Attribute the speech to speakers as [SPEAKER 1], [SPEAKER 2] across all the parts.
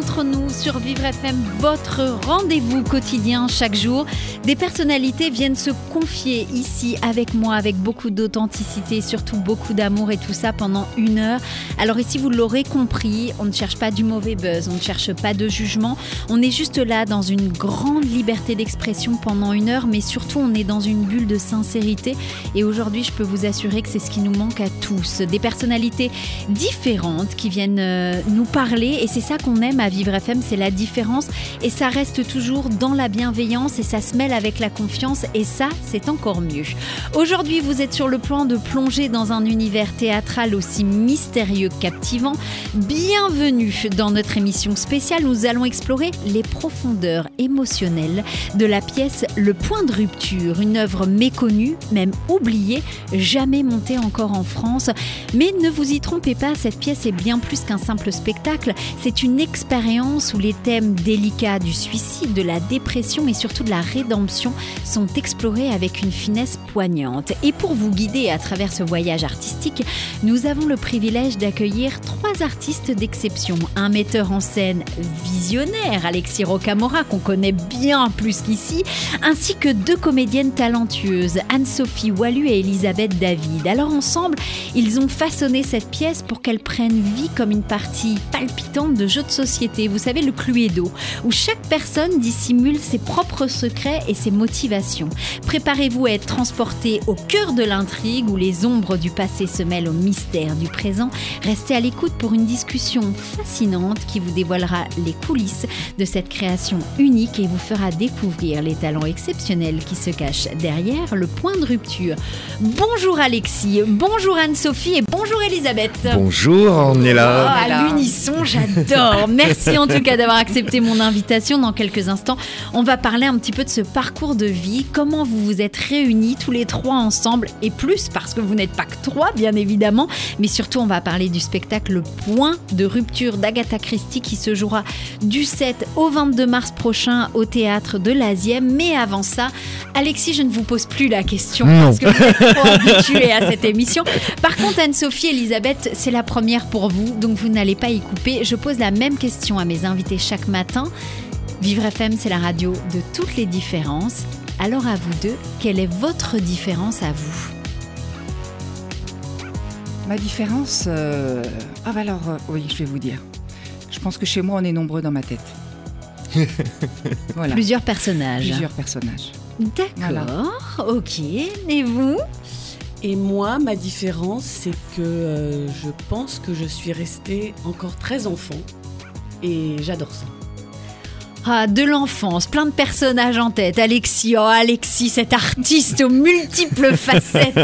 [SPEAKER 1] Entre nous sur Vivre FM, votre rendez-vous quotidien chaque jour. Des personnalités viennent se confier ici avec moi, avec beaucoup d'authenticité, surtout beaucoup d'amour et tout ça pendant une heure. Alors ici, vous l'aurez compris, on ne cherche pas du mauvais buzz, on ne cherche pas de jugement. On est juste là dans une grande liberté d'expression pendant une heure, mais surtout on est dans une bulle de sincérité. Et aujourd'hui, je peux vous assurer que c'est ce qui nous manque à tous. Des personnalités différentes qui viennent euh, nous parler et c'est ça qu'on aime à Vivre FM, c'est la différence et ça reste toujours dans la bienveillance et ça se mêle avec la confiance et ça, c'est encore mieux. Aujourd'hui, vous êtes sur le plan de plonger dans un univers théâtral aussi mystérieux que captivant. Bienvenue dans notre émission spéciale. Nous allons explorer les profondeurs émotionnelles de la pièce Le Point de rupture, une œuvre méconnue, même oubliée, jamais montée encore en France. Mais ne vous y trompez pas, cette pièce est bien plus qu'un simple spectacle. C'est une expérience où les thèmes délicats du suicide, de la dépression et surtout de la rédemption sont explorés avec une finesse poignante. Et pour vous guider à travers ce voyage artistique, nous avons le privilège d'accueillir trois artistes d'exception. Un metteur en scène visionnaire, Alexis Rocamora, qu'on connaît bien plus qu'ici, ainsi que deux comédiennes talentueuses, Anne-Sophie Wallu et Elisabeth David. Alors ensemble, ils ont façonné cette pièce pour qu'elle prenne vie comme une partie palpitante de jeu de société. Vous savez, le Cluedo, où chaque personne dissimule ses propres secrets et ses motivations. Préparez-vous à être transporté au cœur de l'intrigue où les ombres du passé se mêlent au mystère du présent. Restez à l'écoute pour une discussion fascinante qui vous dévoilera les coulisses de cette création unique et vous fera découvrir les talents exceptionnels qui se cachent derrière le point de rupture. Bonjour Alexis, bonjour Anne-Sophie et bonjour Elisabeth.
[SPEAKER 2] Bonjour, on est
[SPEAKER 1] Oh,
[SPEAKER 2] là.
[SPEAKER 1] à l'unisson, j'adore. Merci en tout cas d'avoir accepté mon invitation. Dans quelques instants, on va parler un petit peu de ce parcours de vie, comment vous vous êtes réunis tous les trois ensemble et plus parce que vous n'êtes pas que trois, bien évidemment, mais surtout on va parler du spectacle Point de rupture d'Agatha Christie qui se jouera du 7 au 22 mars prochain au théâtre de l'Asième. Mais avant ça, Alexis, je ne vous pose plus la question
[SPEAKER 2] Non.
[SPEAKER 1] parce que vous êtes trop habitués à cette émission. Par contre, Anne-Sophie, Elisabeth, c'est la première pour vous, donc vous n'allez pas y couper. Je pose la même question à mes invités chaque matin. Vivre FM, c'est la radio de toutes les différences. Alors à vous deux, quelle est votre différence à vous?
[SPEAKER 3] Ma différence, euh, ah bah alors euh, oui, je vais vous dire. Je pense que chez moi, on est nombreux dans ma tête. voilà,
[SPEAKER 1] Plusieurs personnages.
[SPEAKER 3] plusieurs personnages.
[SPEAKER 1] D'accord, ok. Et vous?
[SPEAKER 4] Et moi, ma différence, c'est que euh, je pense que je suis restée encore très enfant. Et j'adore ça.
[SPEAKER 1] Ah, de l'enfance, plein de personnages en tête. Alexis, oh Alexis, cet artiste aux multiples facettes.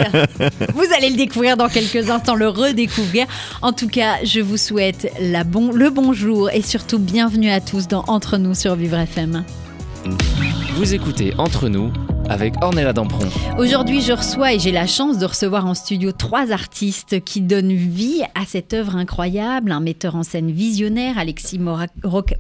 [SPEAKER 1] Vous allez le découvrir dans quelques instants, le redécouvrir. En tout cas, je vous souhaite la bon, le bonjour et surtout bienvenue à tous dans Entre nous sur Vivre FM.
[SPEAKER 5] Vous écoutez Entre nous avec Ornella Dampron.
[SPEAKER 1] Aujourd'hui, je reçois et j'ai la chance de recevoir en studio trois artistes qui donnent vie à cette œuvre incroyable. Un metteur en scène visionnaire, Alexis Mora- Roc-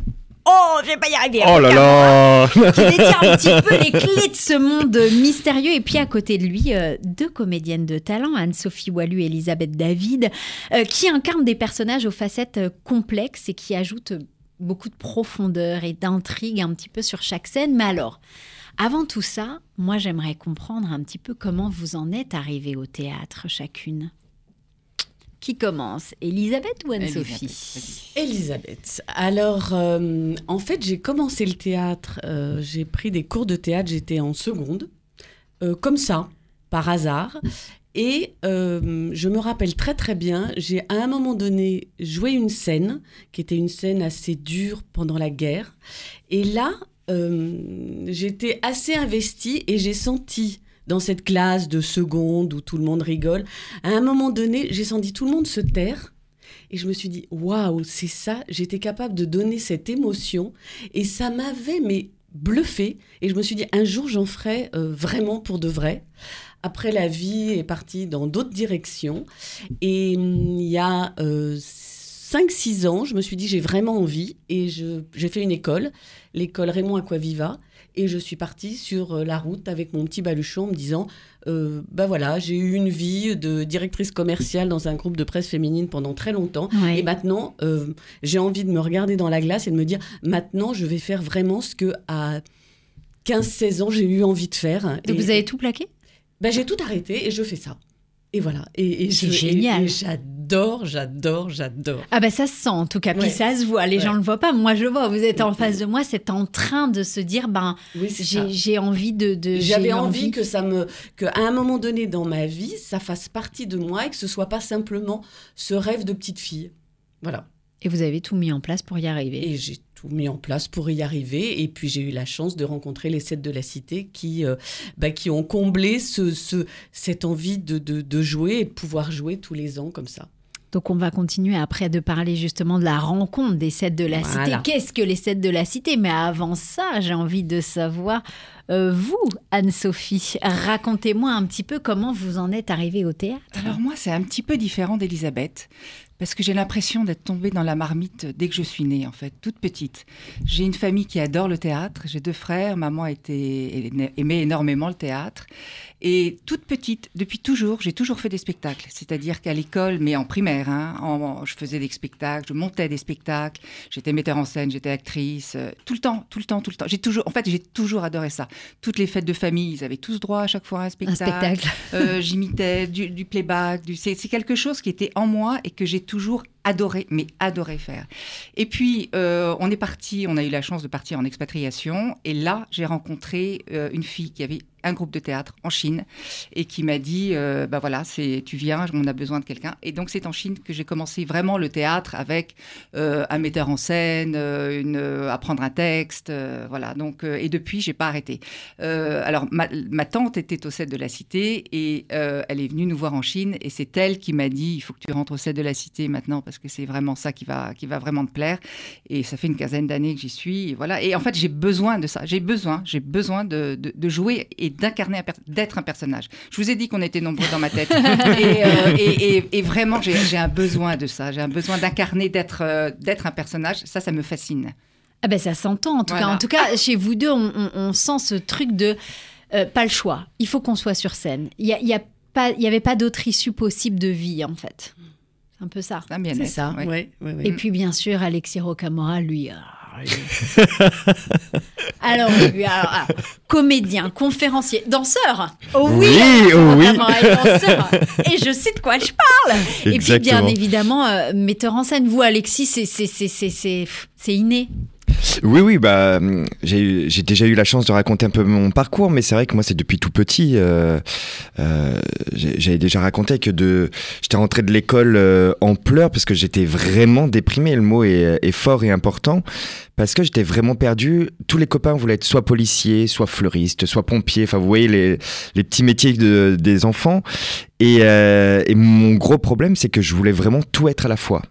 [SPEAKER 1] Oh, je vais pas y arriver.
[SPEAKER 2] Oh là là
[SPEAKER 1] qui détient un petit peu les clés de ce monde mystérieux. Et puis à côté de lui, euh, deux comédiennes de talent, Anne-Sophie Wallu et Elisabeth David, euh, qui incarnent des personnages aux facettes euh, complexes et qui ajoutent beaucoup de profondeur et d'intrigue un petit peu sur chaque scène. Mais alors, avant tout ça, moi j'aimerais comprendre un petit peu comment vous en êtes arrivées au théâtre chacune. Qui commence Elisabeth ou Anne-Sophie
[SPEAKER 4] Elisabeth. Alors, euh, en fait, j'ai commencé le théâtre. euh, j'ai pris des cours de théâtre. J'étais en seconde, euh, comme ça, par hasard. Et euh, je me rappelle très très bien, j'ai à un moment donné joué une scène qui était une scène assez dure pendant la guerre. Et là, j'étais assez investie et j'ai senti dans cette classe de seconde où tout le monde rigole, à un moment donné, j'ai senti tout le monde se taire. Et je me suis dit, waouh, c'est ça, j'étais capable de donner cette émotion. Et ça m'avait, mais bluffé. Et je me suis dit, un jour, j'en ferai euh, vraiment pour de vrai. Après, la vie est partie dans d'autres directions. Et hum, il y a euh, 5-6 ans, je me suis dit j'ai vraiment envie et j'ai fait une école, l'école Raymond Aquaviva, et je suis partie sur euh, la route avec mon petit baluchon en me disant euh, bah voilà, j'ai eu une vie de directrice commerciale dans un groupe de presse féminine pendant très longtemps.
[SPEAKER 1] Ouais.
[SPEAKER 4] Et maintenant, euh, j'ai envie de me regarder dans la glace et de me dire maintenant, je vais faire vraiment ce que à 15-16 ans, j'ai eu envie de faire.
[SPEAKER 1] Donc
[SPEAKER 4] Et-
[SPEAKER 1] vous avez tout plaqué?
[SPEAKER 4] Ben, j'ai tout arrêté et je fais ça. Et voilà. Et, et
[SPEAKER 1] C'est
[SPEAKER 4] et-
[SPEAKER 1] génial.
[SPEAKER 4] et j'adore, j'adore, j'adore.
[SPEAKER 1] Ah bah ça se sent en tout cas, puis
[SPEAKER 4] Ouais.
[SPEAKER 1] ça se voit, les
[SPEAKER 4] Ouais.
[SPEAKER 1] gens le voient pas, moi je vois, vous êtes en face de moi, c'est en train de se dire, ben
[SPEAKER 4] Oui,
[SPEAKER 1] j'ai envie de... de-
[SPEAKER 4] J'avais
[SPEAKER 1] j'ai
[SPEAKER 4] envie que ça me, que à un moment donné dans ma vie, ça fasse partie de moi et que ce soit pas simplement ce rêve de petite fille. Voilà.
[SPEAKER 1] Et vous avez tout mis en place pour y arriver.
[SPEAKER 4] Et j'ai tout mis en place pour y arriver. Et puis j'ai eu la chance de rencontrer les sept de la cité qui, euh, bah, qui ont comblé ce, ce, cette envie de, de, de jouer et de pouvoir jouer tous les ans comme ça.
[SPEAKER 1] Donc on va continuer après de parler justement de la rencontre des sept de la
[SPEAKER 4] Voilà.
[SPEAKER 1] cité. Qu'est-ce que les sept de la cité? Mais avant ça, j'ai envie de savoir, euh, vous, Anne-Sophie, racontez-moi un petit peu comment vous en êtes arrivée au théâtre.
[SPEAKER 3] Alors moi, c'est un petit peu différent d'Elisabeth, parce que j'ai l'impression d'être tombée dans la marmite dès que je suis née, en fait, toute petite. J'ai une famille qui adore le théâtre, j'ai deux frères, maman était, aimait énormément le théâtre, et toute petite, depuis toujours, j'ai toujours fait des spectacles, c'est-à-dire qu'à l'école, mais en primaire, hein, en- je faisais des spectacles, je montais des spectacles, j'étais metteur en scène, j'étais actrice, euh, tout le temps, tout le temps, tout le temps. J'ai toujours, en fait, j'ai toujours adoré ça. Toutes les fêtes de famille, ils avaient tous droit à chaque fois à un
[SPEAKER 1] Un
[SPEAKER 3] spectacle.
[SPEAKER 1] spectacle.
[SPEAKER 3] Euh, j'imitais du, du playback, du, c'est quelque chose qui était en moi et que j'ai toujours adoré, mais adoré faire. Et puis, euh, on est parti, on a eu la chance de partir en expatriation, et là, j'ai rencontré euh, une fille qui avait un groupe de théâtre en Chine et qui m'a dit, euh, bah voilà, c'est, tu viens, on a besoin de quelqu'un. Et donc, c'est en Chine que j'ai commencé vraiment le théâtre avec euh, un metteur en scène, euh, une, apprendre un texte, voilà. Donc, et depuis, j'ai pas arrêté. Alors, ma, tante était au 7 de la Cité et elle est venue nous voir en Chine et c'est elle qui m'a dit il faut que tu rentres au 7 de la Cité maintenant parce que c'est vraiment ça qui va, qui va vraiment te plaire. Et ça fait une quinzaine d'années que j'y suis. Et voilà. Et en fait, j'ai besoin de ça. J'ai besoin, j'ai besoin de, de, de jouer et d'incarner, d'être un personnage. Je vous ai dit qu'on était nombreux dans ma tête. et, euh, et, vraiment, j'ai, un besoin de ça. J'ai un besoin d'incarner, d'être, euh, d'être un personnage. Ça, ça me fascine.
[SPEAKER 1] Ah ben ça s'entend en tout
[SPEAKER 3] Voilà.
[SPEAKER 1] cas. En tout cas, chez vous deux, on, on- on sent ce truc de euh, pas le choix. Il faut qu'on soit sur scène. Il y a, il y a pas, il y avait pas d'autre issue possible de vie en fait. Un peu ça.
[SPEAKER 3] C'est
[SPEAKER 4] ça.
[SPEAKER 3] ouais.
[SPEAKER 4] ouais, ouais, ouais.
[SPEAKER 1] Et puis bien sûr, Alexis Rocamora, lui. alors, lui- alors, lui, alors, alors, comédien, conférencier, danseur. Oh oui,
[SPEAKER 2] Oui, oh oui.
[SPEAKER 1] Danseur. Et je sais de quoi je parle. Et puis bien évidemment, euh, metteur en scène. Vous, Alexis, c'est c'est c'est c'est c'est c'est inné.
[SPEAKER 2] Oui, oui, bah, hum, j'ai déjà eu la chance de raconter un peu mon parcours, mais c'est vrai que moi, c'est depuis tout petit. euh, euh, J'avais déjà raconté que j'étais rentré de l'école euh, en pleurs parce que j'étais vraiment déprimé. Le mot est, est fort et important parce que j'étais vraiment perdu. Tous les copains voulaient être soit policiers, soit fleuristes, soit pompiers. Enfin, vous voyez les, les petits métiers de- des enfants. Et, euh, et mon gros problème, c'est que je voulais vraiment tout être à la fois.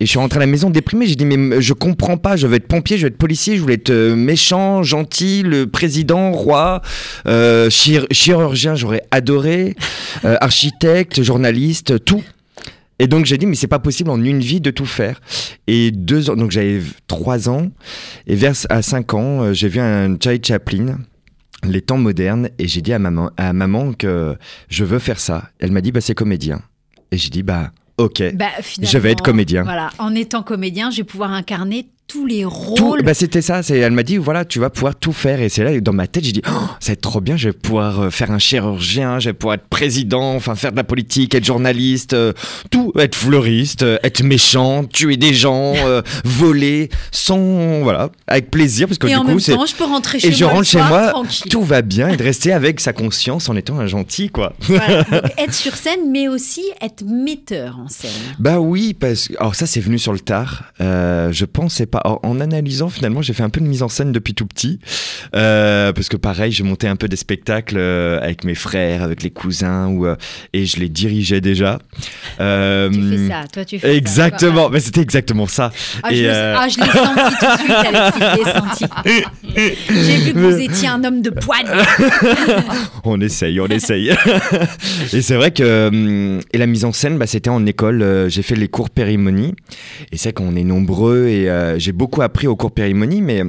[SPEAKER 2] Et je suis rentré à la maison déprimé. J'ai dit, mais je comprends pas. Je veux être pompier, je veux être policier, je voulais être euh, méchant, gentil, le président, roi, euh, chir- chirurgien, j'aurais adoré, euh, architecte, journaliste, tout. Et donc j'ai dit, mais c'est pas possible en une vie de tout faire. Et deux ans, donc j'avais trois ans, et vers à cinq ans, j'ai vu un Charlie Chaplin, les temps modernes, et j'ai dit à maman, à maman que je veux faire ça. Elle m'a dit, bah c'est comédien. Et j'ai dit, bah ok.
[SPEAKER 1] Bah,
[SPEAKER 2] Je vais être comédien.
[SPEAKER 1] Voilà, en étant comédien, je vais pouvoir incarner tous les rôles.
[SPEAKER 2] bah c'était ça. Elle m'a dit voilà, tu vas pouvoir tout faire. Et c'est là, dans ma tête, j'ai dit oh, ça va être trop bien. Je vais pouvoir euh, faire un chirurgien, je vais pouvoir être président, enfin faire de la politique, être journaliste, euh, tout, être fleuriste, euh, être méchant, tuer des gens, euh, voler, sans voilà, avec plaisir parce que
[SPEAKER 1] et
[SPEAKER 2] du
[SPEAKER 1] en
[SPEAKER 2] coup c'est
[SPEAKER 1] je peux rentrer chez
[SPEAKER 2] et
[SPEAKER 1] moi.
[SPEAKER 2] je rentre chez moi,
[SPEAKER 1] tranquille.
[SPEAKER 2] tout va bien et de rester avec sa conscience en étant un gentil quoi.
[SPEAKER 1] Voilà. Donc, être sur scène, mais aussi être metteur en scène.
[SPEAKER 2] Bah oui, parce que alors ça c'est venu sur le tard. Je pensais pas. Alors, en analysant, finalement, j'ai fait un peu de mise en scène depuis tout petit. Euh, parce que pareil, je montais un peu des spectacles euh, avec mes frères, avec les cousins, ou, euh, et je les dirigeais déjà. Euh,
[SPEAKER 1] Tu fais ça, toi tu fais
[SPEAKER 2] Exactement,
[SPEAKER 1] ça.
[SPEAKER 2] mais c'était exactement ça.
[SPEAKER 1] Ah,
[SPEAKER 2] Et,
[SPEAKER 1] je, le-
[SPEAKER 2] euh,
[SPEAKER 1] ah, je l'ai senti tout de suite, Alexis, je l'ai senti. J'ai vu que vous étiez un homme de poigne.
[SPEAKER 2] On essaye, on essaye. et c'est vrai que hum, et la mise en scène, bah, c'était en école. j'ai fait les cours périmonie. Et c'est qu'on est nombreux et euh, j'ai beaucoup appris aux cours périmonie, mais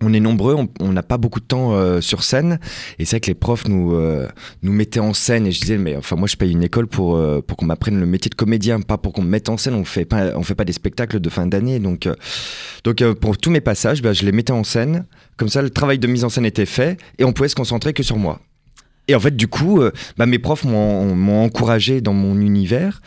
[SPEAKER 2] on est nombreux, on- n'a pas beaucoup de temps euh, sur scène. Et c'est vrai que les profs nous, euh, nous mettaient en scène. Et je disais, mais enfin, moi, je paye une école pour, euh, pour qu'on m'apprenne le métier de comédien, pas pour qu'on me mette en scène. On fait pas, on fait pas des spectacles de fin d'année. Donc, donc pour tous mes passages, bah, je les mettais en scène. Comme ça, le travail de mise en scène était fait et on pouvait se concentrer que sur moi. Et en fait, du coup, bah, mes profs m'ont encouragé dans mon univers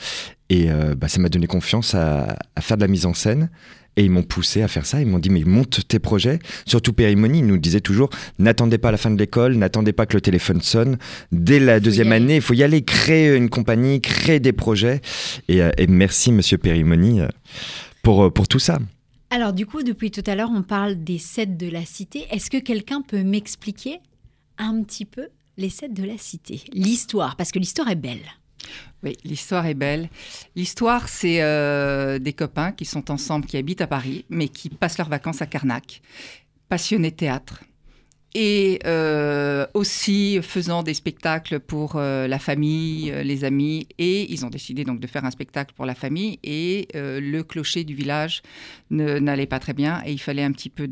[SPEAKER 2] et bah, ça m'a donné confiance à faire de la mise en scène. Et ils m'ont poussé à faire ça. Ils m'ont dit, mais monte tes projets. Surtout Périmonie, ils nous disaient toujours, n'attendez pas la fin de l'école, n'attendez pas que le téléphone sonne. Dès la deuxième année, il faut y aller, créer une compagnie, créer des projets. Et, euh, et merci, monsieur Périmonie, euh, pour, euh, pour tout ça.
[SPEAKER 1] Alors du coup, depuis tout à l'heure, on parle des sets de la cité. Est-ce que quelqu'un peut m'expliquer un petit peu les sets de la cité? L'histoire, parce que l'histoire est belle.
[SPEAKER 3] Oui, l'histoire est belle. L'histoire, c'est euh, des copains qui sont ensemble, qui habitent à Paris, mais qui passent leurs vacances à Carnac, passionnés théâtre. Et euh, aussi faisant des spectacles pour euh, la famille, les amis. Et ils ont décidé donc de faire un spectacle pour la famille. Et le clocher du village n'allait pas très bien. Et il fallait un petit peu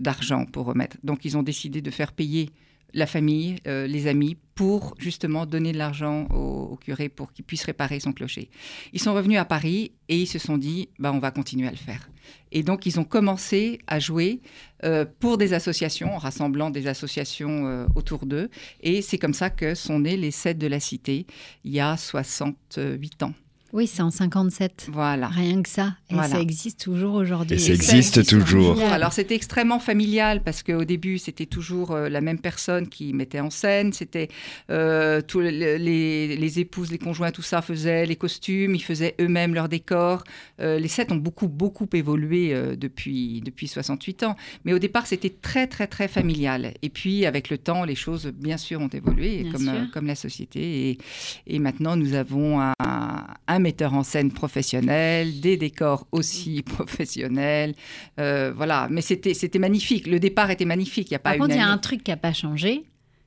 [SPEAKER 3] d'argent pour remettre. Donc ils ont décidé de faire payer la famille, euh, les amis, pour justement donner de l'argent au, curé pour qu'il puisse réparer son clocher. Ils sont revenus à Paris et ils se sont dit, bah, on va continuer à le faire. Et donc, ils ont commencé à jouer euh, pour des associations, en rassemblant des associations euh, autour d'eux. Et c'est comme ça que sont nés les Sept de la Cité, il y a 68 ans.
[SPEAKER 1] Oui, c'est en 57.
[SPEAKER 3] Voilà.
[SPEAKER 1] Rien que ça. Et
[SPEAKER 3] Voilà.
[SPEAKER 1] ça existe toujours aujourd'hui.
[SPEAKER 2] Et ça
[SPEAKER 1] ça
[SPEAKER 2] existe toujours.
[SPEAKER 3] Alors c'était extrêmement familial parce qu'au début c'était toujours euh, la même personne qui mettait en scène, c'était euh, tous les, les- les épouses, les conjoints, tout ça faisaient les costumes, ils faisaient eux-mêmes leurs décors. Euh, les sets ont beaucoup beaucoup évolué euh, depuis depuis 68 ans, mais au départ c'était très très très familial. Et puis avec le temps les choses bien sûr ont évolué
[SPEAKER 1] Bien
[SPEAKER 3] comme
[SPEAKER 1] sûr.
[SPEAKER 3] euh, comme la société et, et maintenant nous avons un, un metteur en scène professionnel, des décors aussi professionnels. Euh, voilà, mais c'était c'était magnifique. Le départ était magnifique. Il y a pas
[SPEAKER 1] Par
[SPEAKER 3] une
[SPEAKER 1] contre, il y a un truc qui n'a pas changé.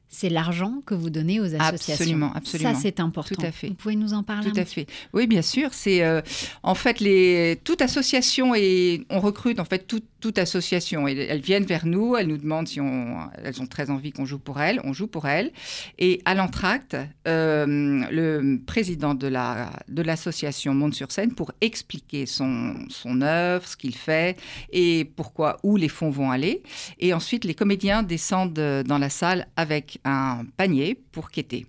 [SPEAKER 1] C'est l'argent que vous donnez aux associations.
[SPEAKER 3] Absolument, absolument.
[SPEAKER 1] Ça, c'est important.
[SPEAKER 3] Tout à fait.
[SPEAKER 1] Vous pouvez nous en parler
[SPEAKER 3] Tout
[SPEAKER 1] un
[SPEAKER 3] à
[SPEAKER 1] petit
[SPEAKER 3] fait. Oui, bien sûr. C'est euh, en fait les toute association et on recrute en fait toute, toute association. Et elles viennent vers nous, elles nous demandent si on, elles ont très envie qu'on joue pour elles, on joue pour elles. Et à l'entracte, euh, le président de la de l'association monte sur scène pour expliquer son son œuvre, ce qu'il fait et pourquoi où les fonds vont aller. Et ensuite, les comédiens descendent dans la salle avec un panier pour quêter.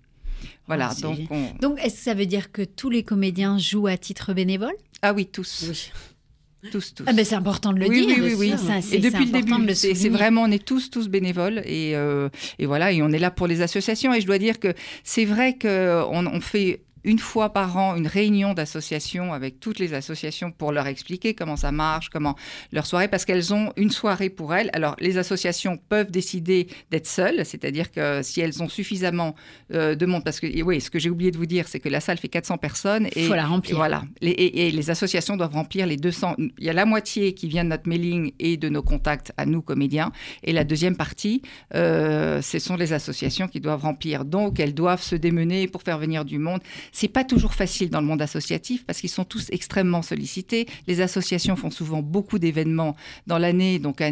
[SPEAKER 3] Voilà,
[SPEAKER 1] c'est
[SPEAKER 3] donc on...
[SPEAKER 1] Donc, est-ce que ça veut dire que tous les comédiens jouent à titre bénévole?
[SPEAKER 3] Ah oui, tous.
[SPEAKER 4] Oui.
[SPEAKER 3] Tous, tous.
[SPEAKER 1] ah ben, C'est important de le
[SPEAKER 3] oui,
[SPEAKER 1] dire.
[SPEAKER 3] oui, oui, oui.
[SPEAKER 1] Ça,
[SPEAKER 3] Et depuis le début, c'est vraiment, on est tous, tous bénévoles et, euh, et voilà, et on est là pour les associations. Et je dois dire que c'est vrai qu'on on fait une fois par an une réunion d'associations avec toutes les associations pour leur expliquer comment ça marche, comment leur soirée, parce qu'elles ont une soirée pour elles. Alors, les associations peuvent décider d'être seules, c'est-à-dire que si elles ont suffisamment euh, de monde, parce que, et oui, ce que j'ai oublié de vous dire, c'est que la salle fait 400 personnes.
[SPEAKER 1] Il
[SPEAKER 3] Et,
[SPEAKER 1] faut la
[SPEAKER 3] et
[SPEAKER 1] remplir.
[SPEAKER 3] voilà. Les- et, et les associations doivent remplir les 200. Il y a la moitié qui vient de notre mailing et de nos contacts à nous, comédiens. Et la deuxième partie, euh, ce sont les associations qui doivent remplir. Donc, elles doivent se démener pour faire venir du monde. C'est pas toujours facile dans le monde associatif parce qu'ils sont tous extrêmement sollicités. Les associations font souvent beaucoup d'événements dans l'année. Donc,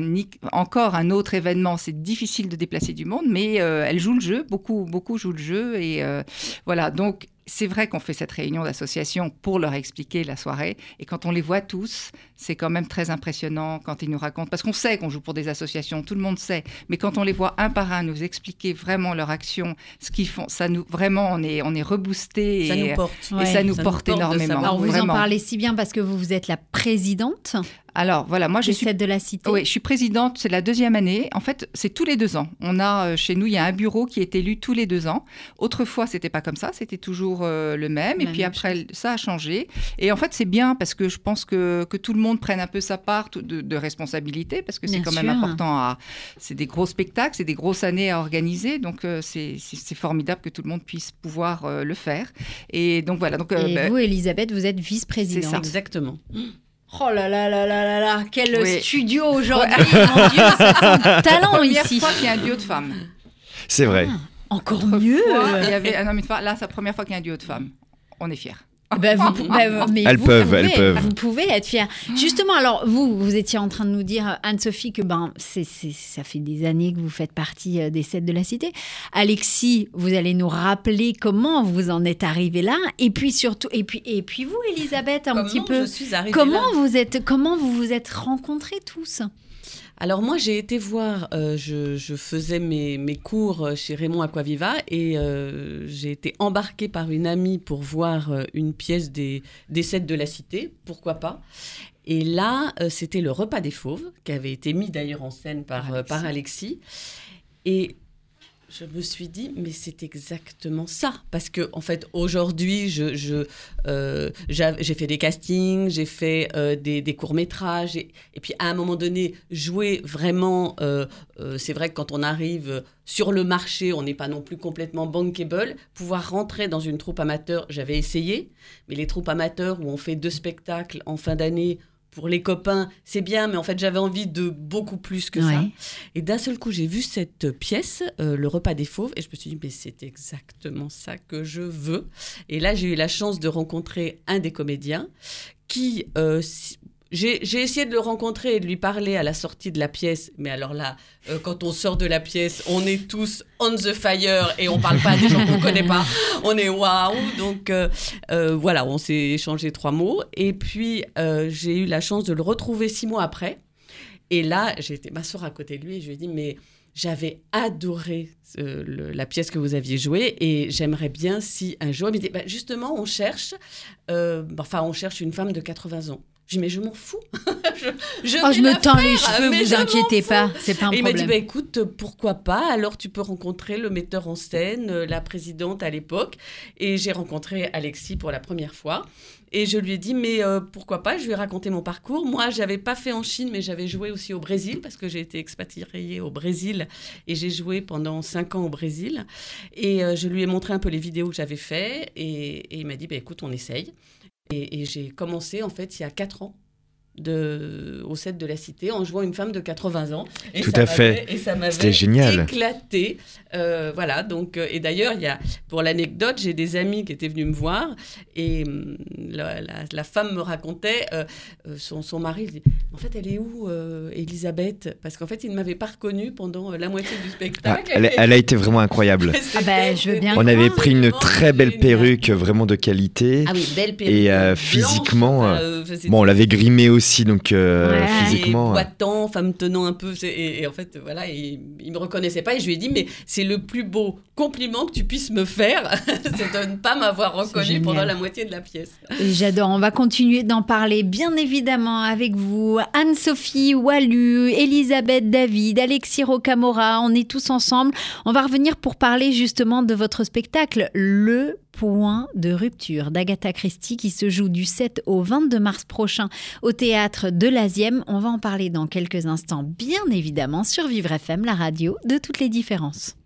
[SPEAKER 3] encore un autre événement, c'est difficile de déplacer du monde, mais euh, elles jouent le jeu. Beaucoup, beaucoup jouent le jeu. Et euh, voilà. Donc, c'est vrai qu'on fait cette réunion d'association pour leur expliquer la soirée. Et quand on les voit tous, c'est quand même très impressionnant quand ils nous racontent. Parce qu'on sait qu'on joue pour des associations, tout le monde sait. Mais quand on les voit un par un nous expliquer vraiment leur action, ce qu'ils font, ça nous vraiment on est on est reboosté
[SPEAKER 4] Ça
[SPEAKER 3] et,
[SPEAKER 4] nous porte.
[SPEAKER 3] et ça nous
[SPEAKER 4] Ça nous
[SPEAKER 3] porte énormément.
[SPEAKER 1] Alors, vous
[SPEAKER 3] vraiment.
[SPEAKER 1] en parlez si bien parce que vous, vous êtes la présidente.
[SPEAKER 3] Alors voilà, moi je suis
[SPEAKER 1] sept de la cité.
[SPEAKER 3] Oui, je suis présidente, c'est la deuxième année. En fait, c'est tous les deux ans. On a euh, chez nous, il y a un bureau qui est élu tous les deux ans. Autrefois, c'était pas comme ça, c'était toujours euh, le même. Et puis
[SPEAKER 1] même
[SPEAKER 3] après, ça a changé. Et en fait, c'est bien parce que je pense que, que tout le monde prenne un peu sa part de, de responsabilité parce que c'est quand même important. À, c'est des gros spectacles, c'est des grosses années à organiser. Donc euh, c'est, c'est- c'est formidable que tout le monde puisse pouvoir euh, le faire. Et donc voilà. Donc euh,
[SPEAKER 1] Et
[SPEAKER 3] bah,
[SPEAKER 1] vous, Elisabeth, vous êtes vice-présidente.
[SPEAKER 3] C'est ça.
[SPEAKER 4] Exactement.
[SPEAKER 1] Oh là là là là là là, quel
[SPEAKER 3] Oui.
[SPEAKER 1] studio aujourd'hui, mon Dieu, le talent
[SPEAKER 3] première
[SPEAKER 1] ici.
[SPEAKER 3] fois qu'il y a un duo de femmes.
[SPEAKER 2] C'est vrai.
[SPEAKER 1] Ah, encore
[SPEAKER 3] Autrefois,
[SPEAKER 1] mieux.
[SPEAKER 3] Il y avait femme. Là, c'est la première fois qu'il y a un duo de femmes. On est fiers.
[SPEAKER 1] Bah, vous, bah, mais
[SPEAKER 2] Elles
[SPEAKER 1] vous
[SPEAKER 2] peuvent,
[SPEAKER 1] pouvez,
[SPEAKER 2] elles peuvent.
[SPEAKER 1] Vous pouvez être fiers. Justement, alors vous, vous étiez en train de nous dire, Anne-Sophie, que ben, c'est, c'est- ça fait des années que vous faites partie euh, des sept de la cité. Alexis, vous allez nous rappeler comment vous en êtes arrivé là. Et puis surtout, et puis, et puis vous, Elisabeth, un
[SPEAKER 4] Comment
[SPEAKER 1] petit peu.
[SPEAKER 4] je suis arrivée
[SPEAKER 1] Comment
[SPEAKER 4] là?
[SPEAKER 1] vous êtes, comment vous vous êtes rencontrés tous?
[SPEAKER 4] Alors moi, j'ai été voir, euh, je, je faisais mes, mes cours euh, chez Raymond Aquaviva et euh, j'ai été embarquée par une amie pour voir une pièce des, des sept de la cité, pourquoi pas? Et là, c'était le repas des fauves, qui avait été mis d'ailleurs en scène par,
[SPEAKER 3] Alexis.
[SPEAKER 4] par Alexis. Et je me suis dit, mais c'est exactement ça. Parce que, en fait, aujourd'hui, je, euh, j'a- j'ai fait des castings, j'ai fait euh, des, courts-métrages. Et, puis, à un moment donné, jouer vraiment. euh, c'est vrai que quand on arrive sur le marché, on n'est pas non plus complètement bankable. Pouvoir rentrer dans une troupe amateur, j'avais essayé. Mais les troupes amateurs où on fait deux spectacles en fin d'année. Pour les copains, c'est bien, mais en fait, j'avais envie de beaucoup plus que ça. Et d'un seul coup, j'ai vu cette pièce, euh, Le repas des fauves, et je me suis dit, mais c'est exactement ça que je veux. Et là, j'ai eu la chance de rencontrer un des comédiens qui... euh, si- j'ai essayé de le rencontrer et de lui parler à la sortie de la pièce, mais alors là, euh, quand on sort de la pièce, on est tous on the fire et on parle pas à des gens qu'on connaît pas. On est waouh. Donc euh, euh, voilà, on s'est échangé trois mots. Et puis j'ai eu la chance de le retrouver six mois après. Et là, j'ai été m'asseoir à côté de lui et je lui ai dit, mais j'avais adoré la pièce que vous aviez jouée et j'aimerais bien si un jour, dit, bah, justement, on cherche, enfin, on cherche une femme de 80 ans. Je dis, mais je m'en fous. je, je
[SPEAKER 1] Oh, je me tends les cheveux, vous inquiétez pas, c'est pas un
[SPEAKER 4] Et il m'a dit,
[SPEAKER 1] problème.
[SPEAKER 4] bah, écoute, pourquoi pas? Alors tu peux rencontrer le metteur en scène, euh, la présidente à l'époque. Et j'ai rencontré Alexis pour la première fois. Et je lui ai dit, mais euh, pourquoi pas? Je lui ai raconté mon parcours. Moi, j'avais pas fait en Chine, mais j'avais joué aussi au Brésil, parce que j'ai été expatriée au Brésil. Et j'ai joué pendant cinq ans au Brésil. Et euh, je lui ai montré un peu les vidéos que j'avais fait. Et, et il m'a dit, bah, écoute, on essaye. Et, j'ai commencé, en fait, il y a quatre ans. De, au set de la cité en jouant une femme de 80 ans Et
[SPEAKER 2] Tout
[SPEAKER 4] ça
[SPEAKER 2] à fait.
[SPEAKER 4] et ça m'avait
[SPEAKER 2] C'était génial.
[SPEAKER 4] éclaté Euh, voilà donc euh, et d'ailleurs il y a pour l'anecdote j'ai des amis qui étaient venus me voir et hum, la, la- la femme me racontait euh, euh, son, son mari dit en fait elle est où euh, Elisabeth? Parce qu'en fait il ne m'avait pas reconnue pendant la moitié du
[SPEAKER 2] Ah,
[SPEAKER 4] spectacle
[SPEAKER 2] elle, elle a été vraiment incroyable.
[SPEAKER 1] Ah bah, je veux bien
[SPEAKER 2] On avait pris une très belle
[SPEAKER 4] génial.
[SPEAKER 2] perruque, vraiment de qualité.
[SPEAKER 4] ah oui belle perruque
[SPEAKER 2] Et, euh,
[SPEAKER 4] blanche,
[SPEAKER 2] physiquement,
[SPEAKER 4] euh,
[SPEAKER 2] Bon, on l'avait grimé aussi, donc euh,
[SPEAKER 1] Ouais.
[SPEAKER 2] physiquement.
[SPEAKER 4] Et boitant, femme tenant un peu. Et, et en fait, voilà, il, il me reconnaissait pas. Et je lui ai dit, mais c'est le plus beau compliment que tu puisses me faire, c'est de ne pas m'avoir reconnu pendant la moitié de la pièce.
[SPEAKER 1] J'adore. On va continuer d'en parler, bien évidemment, avec vous. Anne-Sophie Wallu, Elisabeth David, Alexis Rocamora. On est tous ensemble. On va revenir pour parler justement de votre spectacle, Le Point de rupture d'Agatha Christie qui se joue du 7 au 22 mars prochain au théâtre de l'Asième. On va en parler dans quelques instants, bien évidemment, sur Vivre FM, la radio de toutes les différences.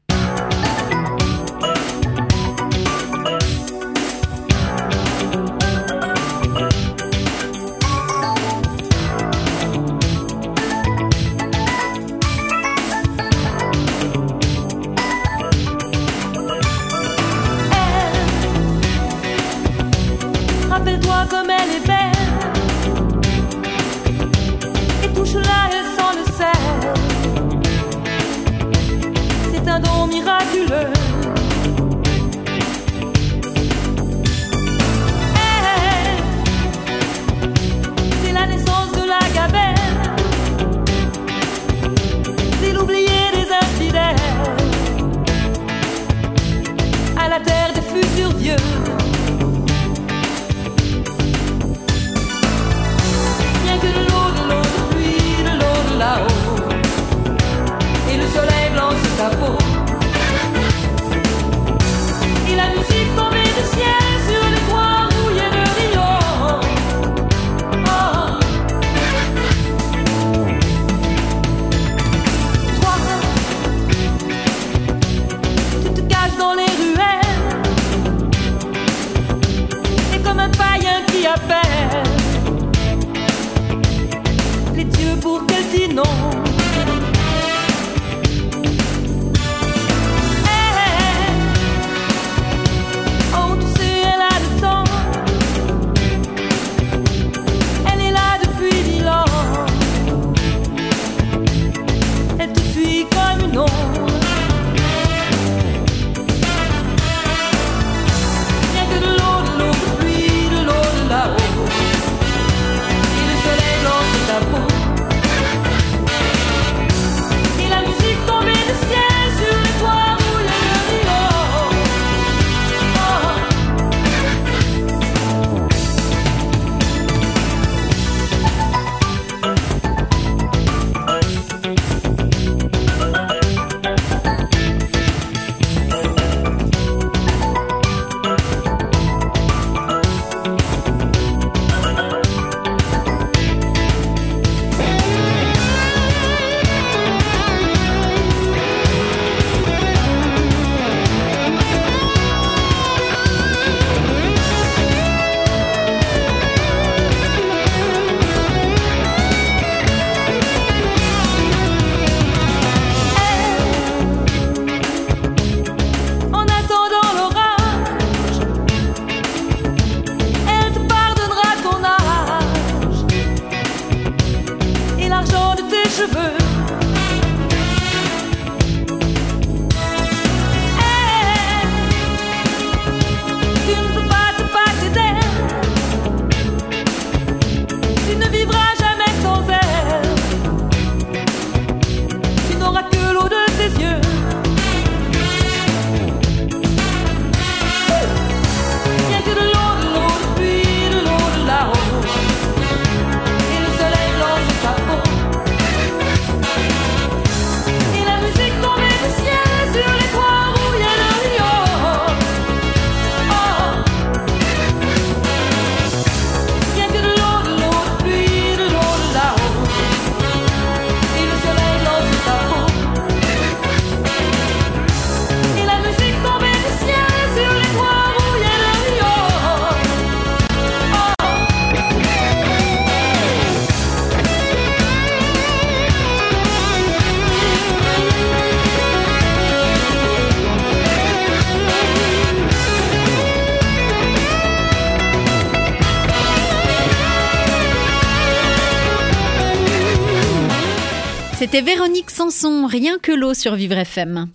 [SPEAKER 1] C'était Véronique Sanson, rien que l'eau sur Vivre FM.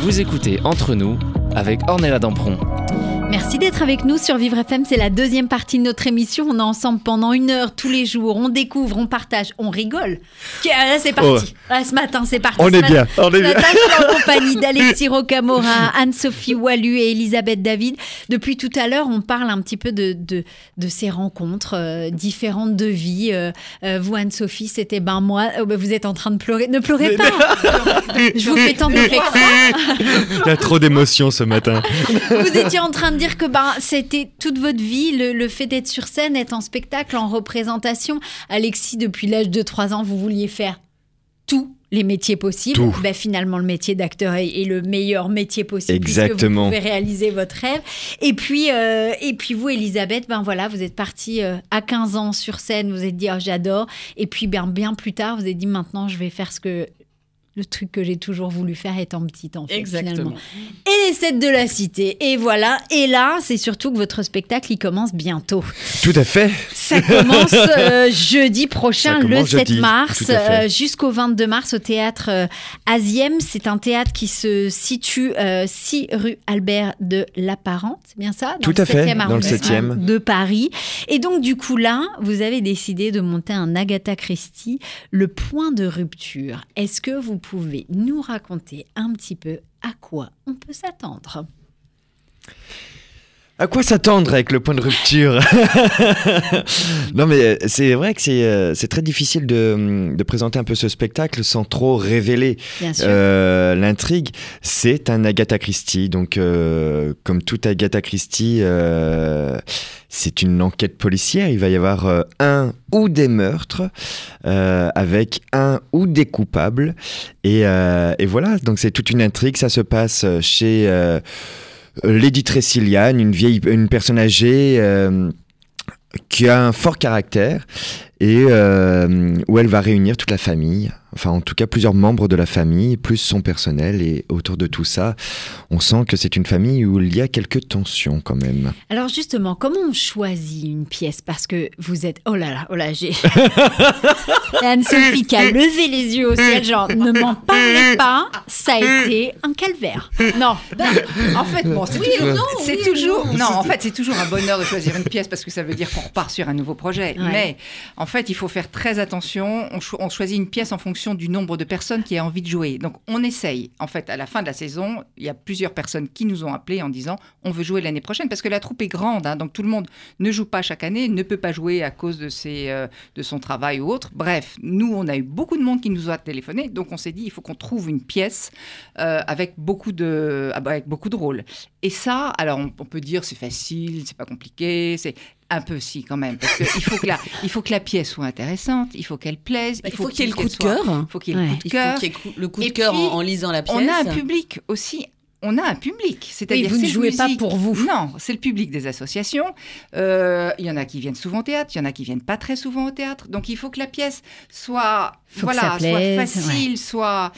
[SPEAKER 5] Vous écoutez Entre nous avec Ornella Dampron.
[SPEAKER 1] Merci d'être avec nous sur Vivre FM. C'est la deuxième partie de notre émission. On est ensemble pendant une heure tous les jours. On découvre, on partage, on rigole. Ok, Là, c'est parti. Là, ce matin, c'est parti.
[SPEAKER 2] On
[SPEAKER 1] Ce
[SPEAKER 2] est
[SPEAKER 1] matin-
[SPEAKER 2] bien, on est
[SPEAKER 1] Ce
[SPEAKER 2] bien.
[SPEAKER 1] matin, je suis en compagnie d'Alexis Rocamora, Anne-Sophie Wallu et Elisabeth David. Depuis tout à l'heure, on parle un petit peu de, de, de ces rencontres euh, différentes de vie. Euh, euh, vous, Anne-Sophie, c'était ben moi. Euh, ben, vous êtes en train de pleurer. Ne pleurez pas. je vous fais tant de
[SPEAKER 2] Il y a trop d'émotions ce matin.
[SPEAKER 1] Vous étiez en train de dire que ben, c'était toute votre vie, le, le fait d'être sur scène, être en spectacle, en représentation. Alexis, depuis l'âge de 3 ans, vous vouliez faire tous les métiers possibles.
[SPEAKER 2] Tout.
[SPEAKER 1] Ben, finalement, le métier d'acteur est, est le meilleur métier possible.
[SPEAKER 2] Exactement.
[SPEAKER 1] Puisque vous pouvez réaliser votre rêve. Et puis, euh, et puis vous, Elisabeth, ben voilà, vous êtes partie euh, à 15 ans sur scène, vous êtes dit, oh, j'adore. Et puis, ben, bien plus tard, vous avez dit, maintenant, je vais faire ce que... Le truc que j'ai toujours voulu faire étant petite, en fait, finalement et les 7 de la cité. Et voilà. Et là, c'est surtout que votre spectacle, il commence bientôt.
[SPEAKER 2] Tout à fait.
[SPEAKER 1] Ça commence euh, jeudi prochain, le
[SPEAKER 2] commence
[SPEAKER 1] 7
[SPEAKER 2] jeudi,
[SPEAKER 1] mars, euh, jusqu'au 22 mars au théâtre euh, Asiem. C'est un théâtre qui se situe euh, 6 rue Albert de l'Apparente. C'est bien ça?
[SPEAKER 2] Tout à fait,
[SPEAKER 1] 7e
[SPEAKER 2] dans le
[SPEAKER 1] arrondissement
[SPEAKER 2] 7e.
[SPEAKER 1] De Paris. Et donc, du coup, là, vous avez décidé de monter un Agatha Christie, le point de rupture. Est-ce que vous pouvez nous raconter un petit peu à quoi on peut s'attendre.
[SPEAKER 2] À quoi s'attendre avec le point de rupture? Non mais euh, c'est vrai que c'est euh, très difficile de, de présenter un peu ce spectacle sans trop révéler euh, l'intrigue. C'est un Agatha Christie, donc euh, comme tout Agatha Christie, euh, c'est une enquête policière. Il va y avoir euh, un ou des meurtres euh, avec un ou des coupables et, euh, et voilà. Donc c'est toute une intrigue. Ça se passe chez Lady Tressiliane, une vieille, une personne âgée qui a un fort caractère et où elle va réunir toute la famille, enfin en tout cas plusieurs membres de la famille, plus son personnel et autour de tout ça, on sent que c'est une famille où il y a quelques tensions quand même.
[SPEAKER 1] Alors justement, comment on choisit une pièce? Parce que vous êtes... Oh là là, oh là, j'ai... Anne-Sophie qui a levé les yeux au ciel, genre, ne m'en parlez pas, ça a été un calvaire. Non,
[SPEAKER 3] En fait, bon, c'est
[SPEAKER 4] Oui
[SPEAKER 3] toujours,
[SPEAKER 4] non,
[SPEAKER 3] c'est
[SPEAKER 4] oui
[SPEAKER 3] toujours,
[SPEAKER 4] non?
[SPEAKER 3] non, en fait, c'est toujours un bonheur de choisir une pièce parce que ça veut dire qu'on repart sur un nouveau projet.
[SPEAKER 1] Ouais.
[SPEAKER 3] Mais en fait, il faut faire très attention. On, cho- on choisit une pièce en fonction du nombre de personnes qui a envie de jouer. Donc, on essaye. En fait, à la fin de la saison, il y a plusieurs personnes qui nous ont appelés en disant on veut jouer l'année prochaine parce que la troupe est grande. hein. donc, tout le monde ne joue pas chaque année, ne peut pas jouer à cause de, ses, euh, de son travail ou autre. Bref, nous, on a eu beaucoup de monde qui nous a téléphoné. Donc, on s'est dit il faut qu'on trouve une pièce euh, avec beaucoup de ah bah, avec beaucoup de rôles. Et ça, alors on, on peut dire c'est facile, c'est pas compliqué, c'est un peu si quand même parce que il faut que la il faut que la pièce soit intéressant, il faut qu'elle plaise,
[SPEAKER 4] Bah, il faut qu'il y ait le coup de cœur.
[SPEAKER 3] il faut qu'il y ait le coup de
[SPEAKER 4] Il faut
[SPEAKER 3] cœur.
[SPEAKER 4] qu'il y ait cou- le coup de cœur en, en lisant la pièce.
[SPEAKER 3] On a un public aussi. On a un public, c'est-à-dire
[SPEAKER 1] vous ne jouez pas pour vous.
[SPEAKER 3] Non, c'est le public des associations. Euh, Il y en a qui viennent souvent au théâtre, il y en a qui viennent pas très souvent au théâtre. Donc il faut que la pièce soit
[SPEAKER 1] Faut
[SPEAKER 3] voilà,
[SPEAKER 1] plaise,
[SPEAKER 3] soit facile, soit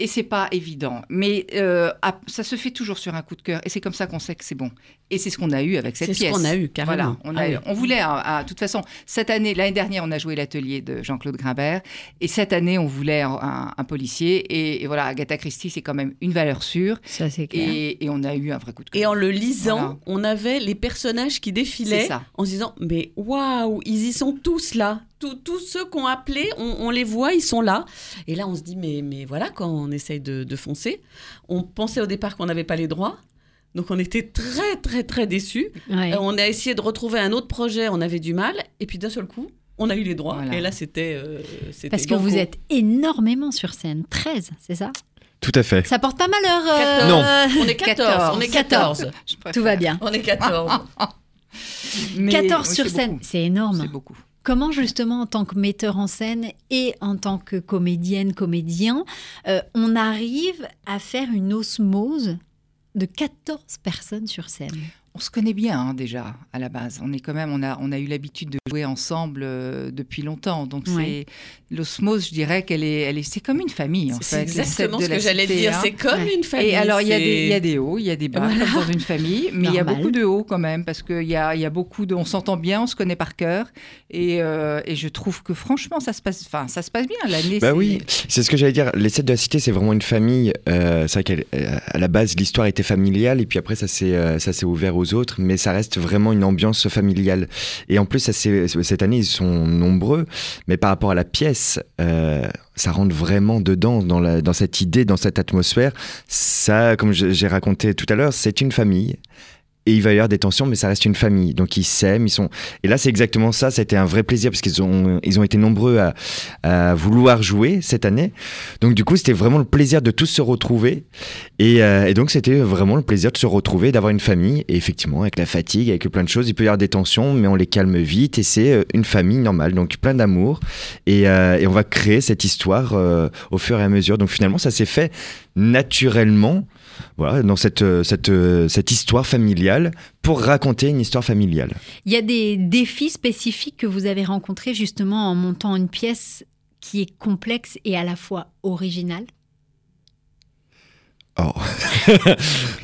[SPEAKER 3] et c'est pas évident. Mais euh, ça se fait toujours sur un coup de cœur et c'est comme ça qu'on sait que c'est bon. Et c'est ce qu'on a eu avec cette
[SPEAKER 4] C'est ce
[SPEAKER 3] pièce.
[SPEAKER 4] qu'on a eu, carrément.
[SPEAKER 3] Voilà, on, a
[SPEAKER 4] Ah
[SPEAKER 3] eu-
[SPEAKER 4] oui.
[SPEAKER 3] on voulait, de toute façon, cette année, l'année dernière, on a joué l'atelier de Jean-Claude Grimbert, et cette année, on voulait un, un- un policier, et, et voilà, Agatha Christie, c'est quand même une valeur sûre,
[SPEAKER 1] ça c'est clair.
[SPEAKER 3] et, et on a eu un vrai coup de cœur.
[SPEAKER 4] Et en le lisant,
[SPEAKER 3] Voilà.
[SPEAKER 4] on avait les personnages qui
[SPEAKER 3] C'est
[SPEAKER 4] défilaient
[SPEAKER 3] ça.
[SPEAKER 4] en se disant Mais waouh, ils y sont tous là. Tous, ceux qu'on a appelés, on, on les voit, ils sont là. Et là, on se dit Mais, mais voilà, quand on essaye de, de foncer, on pensait au départ qu'on n'avait pas les droits. Donc on était très, très, très déçus.
[SPEAKER 1] Ouais.
[SPEAKER 4] Euh, on a essayé de retrouver un autre projet, on avait du mal. Et puis d'un seul coup, on a eu les droits.
[SPEAKER 3] Voilà.
[SPEAKER 4] Et là, c'était. euh,
[SPEAKER 1] Parce que vous êtes énormément sur scène. 13, c'est ça?
[SPEAKER 2] Tout à fait.
[SPEAKER 1] Ça porte pas malheur. euh,
[SPEAKER 4] 14.
[SPEAKER 2] Non.
[SPEAKER 4] On est 14. On est 14.
[SPEAKER 3] Je préfère.
[SPEAKER 1] Tout va bien.
[SPEAKER 4] On est 14.
[SPEAKER 3] Mais
[SPEAKER 1] 14
[SPEAKER 3] oui,
[SPEAKER 1] sur scène, c'est énorme.
[SPEAKER 3] C'est beaucoup.
[SPEAKER 1] Comment justement en tant que metteur en scène et en tant que comédienne, comédien, euh, on arrive à faire une osmose de 14 personnes sur scène?
[SPEAKER 3] On se connaît bien hein, déjà à la base. On est quand même, on a, on a eu l'habitude de jouer ensemble euh, depuis longtemps. Donc
[SPEAKER 1] Ouais.
[SPEAKER 3] c'est l'osmose, je dirais qu'elle est, elle est, c'est comme une famille en
[SPEAKER 4] C'est
[SPEAKER 3] fait. sept
[SPEAKER 4] exactement
[SPEAKER 3] de
[SPEAKER 4] ce que j'allais
[SPEAKER 3] cité,
[SPEAKER 4] dire.
[SPEAKER 3] hein.
[SPEAKER 4] C'est comme
[SPEAKER 1] Ouais.
[SPEAKER 4] une famille.
[SPEAKER 3] Et alors, il y, a
[SPEAKER 4] c'est-
[SPEAKER 3] des- il y a des hauts, il y a des bas,
[SPEAKER 4] Voilà.
[SPEAKER 3] comme dans une famille, mais il y a beaucoup de hauts quand même, parce qu'il y a, il y a beaucoup de. On s'entend bien, on se connaît par cœur, et, euh, et je trouve que franchement, ça se passe, enfin, ça se passe bien. L'année,
[SPEAKER 2] Bah
[SPEAKER 3] c'est-
[SPEAKER 2] oui, c'est ce que j'allais dire. Les sept de la cité, c'est vraiment une famille. Euh, c'est vrai qu'à la base, l'histoire était familiale, et puis après, ça s'est euh, ça s'est ouvert autres, mais ça reste vraiment une ambiance familiale. Et en plus, cette année, ils sont nombreux, mais par rapport à la pièce, euh, ça rentre vraiment dedans, dans, cette idée, dans cette atmosphère. Ça, comme j'ai raconté tout à l'heure, c'est une famille. Et il va y avoir des tensions, mais ça reste une famille. Donc ils s'aiment, ils sont. Et là, c'est exactement ça. C'était un vrai plaisir parce qu'ils ont, ils ont été nombreux à, vouloir jouer cette année. Donc du coup, c'était vraiment le plaisir de tous se retrouver. Et, euh, et donc c'était vraiment le plaisir de se retrouver, d'avoir une famille. Et effectivement, avec la fatigue, avec plein de choses, il peut y avoir des tensions, mais on les calme vite. Et c'est euh, une famille normale, donc plein d'amour. Et, euh, on va créer cette histoire au fur et à mesure. Donc finalement, ça s'est fait naturellement. Voilà, dans cette, euh, cette, euh, cette histoire familiale pour raconter une histoire familiale.
[SPEAKER 1] Il y a des défis spécifiques que vous avez rencontrés justement en montant une pièce qui est complexe et à la fois originale?
[SPEAKER 2] Oh.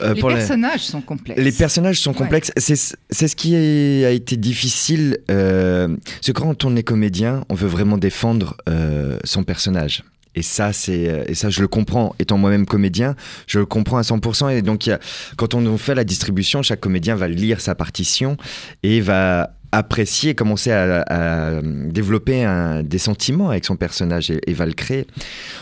[SPEAKER 2] Euh,
[SPEAKER 3] les
[SPEAKER 2] pour la-
[SPEAKER 3] personnages sont complexes.
[SPEAKER 2] Les personnages sont
[SPEAKER 3] Ouais.
[SPEAKER 2] complexes. C'est c'est ce qui a été difficile. Euh, c'est quand on est comédien, on veut vraiment défendre euh, son personnage. Et ça, c'est euh, et ça, je le comprends. Étant moi-même comédien, je le comprends à 100%. Et donc, quand on fait la distribution, chaque comédien va lire sa partition et va apprécier, commencer à, à développer un- des sentiments avec son personnage et, et va le créer.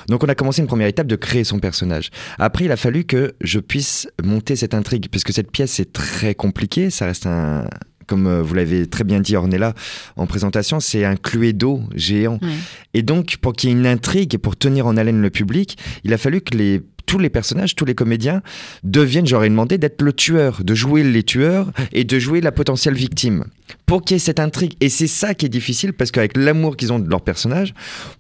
[SPEAKER 2] Donc on a commencé une première étape de créer son personnage. Après, il a fallu que je puisse monter cette intrigue, parce que cette pièce est très compliquée, ça reste un... Comme euh, vous l'avez très bien dit, Ornella, en présentation, c'est un cluedo géant.
[SPEAKER 1] Ouais.
[SPEAKER 2] Et donc, pour qu'il y ait une intrigue et pour tenir en haleine le public, il a fallu que les, tous les personnages, tous les comédiens deviennent, j'aurais demandé, d'être le tueur, de jouer les tueurs et de jouer la potentielle victime. Pour qu'il y ait cette intrigue. Et c'est ça qui est difficile parce qu'avec l'amour qu'ils ont de leur personnage,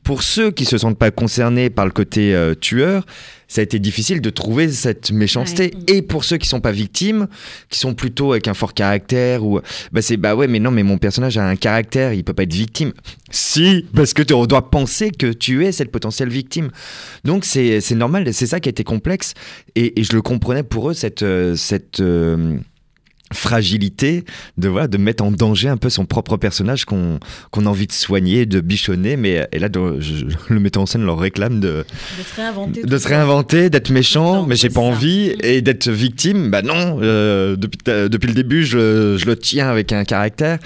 [SPEAKER 2] pour ceux qui se sentent pas concernés par le côté euh, tueur, ça a été difficile de trouver cette méchanceté. Et pour ceux qui sont pas victimes, qui sont plutôt avec un fort caractère ou bah c'est bah ouais mais non mais mon personnage a un caractère, il peut pas être victime. Si, parce que tu- on doit penser que tu es cette potentielle victime. Donc c'est normal, c'est ça qui a été complexe et, et je le comprenais pour eux cette euh, cette euh, fragilité de voilà de mettre en danger un peu son propre personnage qu'on qu'on a envie de soigner, de bichonner mais et là de- je- le metteur en scène leur réclame de
[SPEAKER 4] De se réinventer.
[SPEAKER 2] de se d'être méchant,
[SPEAKER 4] Non,
[SPEAKER 2] mais j'ai pas
[SPEAKER 4] ça.
[SPEAKER 2] envie, et d'être victime, bah non, euh, depuis, depuis le début, je, je le tiens avec un caractère,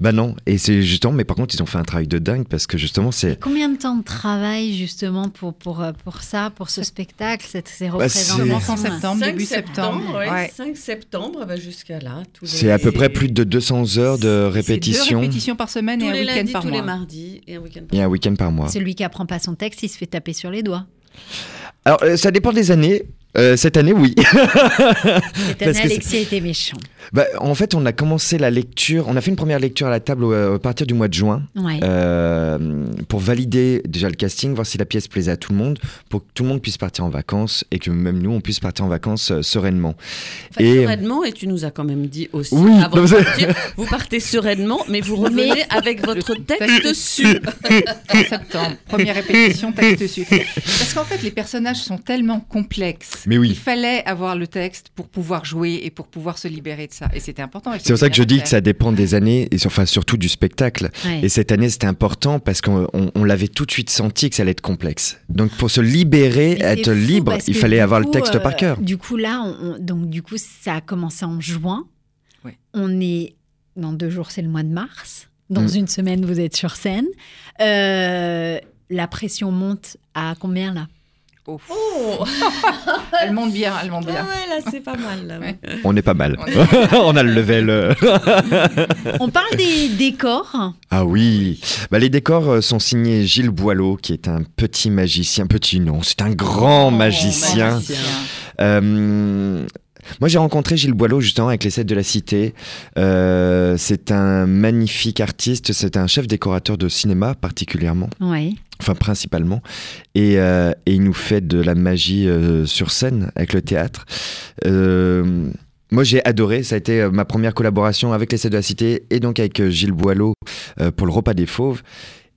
[SPEAKER 2] bah non, et c'est justement, mais par contre, ils ont fait un travail de dingue, parce que justement, c'est...
[SPEAKER 1] Combien de temps de travail justement pour, pour, euh, pour ça, pour ce spectacle, cette, ces
[SPEAKER 2] Bah,
[SPEAKER 1] représentations
[SPEAKER 3] septembre,
[SPEAKER 4] 5
[SPEAKER 3] début septembre.
[SPEAKER 4] ouais,
[SPEAKER 3] Ouais.
[SPEAKER 4] 5 septembre bah, jusqu'à tous
[SPEAKER 2] C'est
[SPEAKER 4] les-
[SPEAKER 2] à peu près plus de 200 heures de
[SPEAKER 3] C'est deux
[SPEAKER 2] répétition
[SPEAKER 3] répétitions par semaine
[SPEAKER 4] tous
[SPEAKER 3] et un week-end par
[SPEAKER 4] tous
[SPEAKER 3] mois.
[SPEAKER 4] les mardis et un week-end par
[SPEAKER 2] et un week-end par mois.
[SPEAKER 1] Celui qui apprend pas son texte, il se fait taper sur les doigts.
[SPEAKER 2] Alors, euh, ça dépend des années. Euh, cette année, oui.
[SPEAKER 1] Cette année, Alexis a été méchant.
[SPEAKER 2] Bah, en fait, on a commencé la lecture, on a fait une première lecture à la table au- à partir du mois de juin.
[SPEAKER 1] Ouais.
[SPEAKER 2] Euh, pour valider déjà le casting, voir si la pièce plaisait à tout le monde, pour que tout le monde puisse partir en vacances et que même nous, on puisse partir en vacances euh, sereinement.
[SPEAKER 4] Enfin,
[SPEAKER 2] Et-
[SPEAKER 4] sereinement, et tu nous as quand même dit aussi,
[SPEAKER 2] Oui,
[SPEAKER 4] avant
[SPEAKER 2] non,
[SPEAKER 4] de partir, vous partez sereinement, mais vous revenez avec votre texte su.
[SPEAKER 3] en septembre. Première répétition, texte dessus. Parce qu'en fait, les personnages sont tellement complexes.
[SPEAKER 2] Mais oui.
[SPEAKER 3] Il fallait avoir le texte pour pouvoir jouer et pour pouvoir se libérer de ça. Et c'était important.
[SPEAKER 2] C'est pour ça que je dis que ça dépend des années et sur- enfin, surtout du spectacle.
[SPEAKER 1] Ouais.
[SPEAKER 2] Et cette année, c'était important parce qu'on on- on l'avait tout de suite senti que ça allait être complexe. Donc pour se libérer,
[SPEAKER 1] Mais
[SPEAKER 2] être libre, il fallait avoir le texte
[SPEAKER 1] euh,
[SPEAKER 2] par cœur.
[SPEAKER 1] Du coup, là, on- on- donc du coup, ça a commencé en juin.
[SPEAKER 3] Ouais.
[SPEAKER 1] On est dans deux jours, c'est le mois de mars. Dans
[SPEAKER 2] Mm.
[SPEAKER 1] une semaine, vous êtes sur scène. Euh, la pression monte à combien là?
[SPEAKER 3] Oh.
[SPEAKER 4] Oh,
[SPEAKER 3] Elle monte bien, elle monte
[SPEAKER 4] ah
[SPEAKER 3] bien.
[SPEAKER 4] ouais, là, c'est pas mal. Là, ouais.
[SPEAKER 2] On est pas mal.
[SPEAKER 3] On
[SPEAKER 2] a le level.
[SPEAKER 1] On parle des décors.
[SPEAKER 2] Ah oui, bah, les décors euh, sont signés Gilles Boileau, qui est un petit magicien, petit non, c'est un grand
[SPEAKER 4] Oh,
[SPEAKER 2] magicien.
[SPEAKER 4] magicien.
[SPEAKER 2] Euh, moi, j'ai rencontré Gilles Boileau justement avec les Sept de la Cité. Euh, c'est un magnifique artiste, c'est un chef décorateur de cinéma particulièrement,
[SPEAKER 1] Oui.
[SPEAKER 2] enfin principalement, et, euh, et il nous fait de la magie euh, sur scène avec le théâtre. Moi, j'ai adoré. Ça a été ma première collaboration avec les 7 de la Cité et donc avec Gilles Boileau pour le repas des fauves.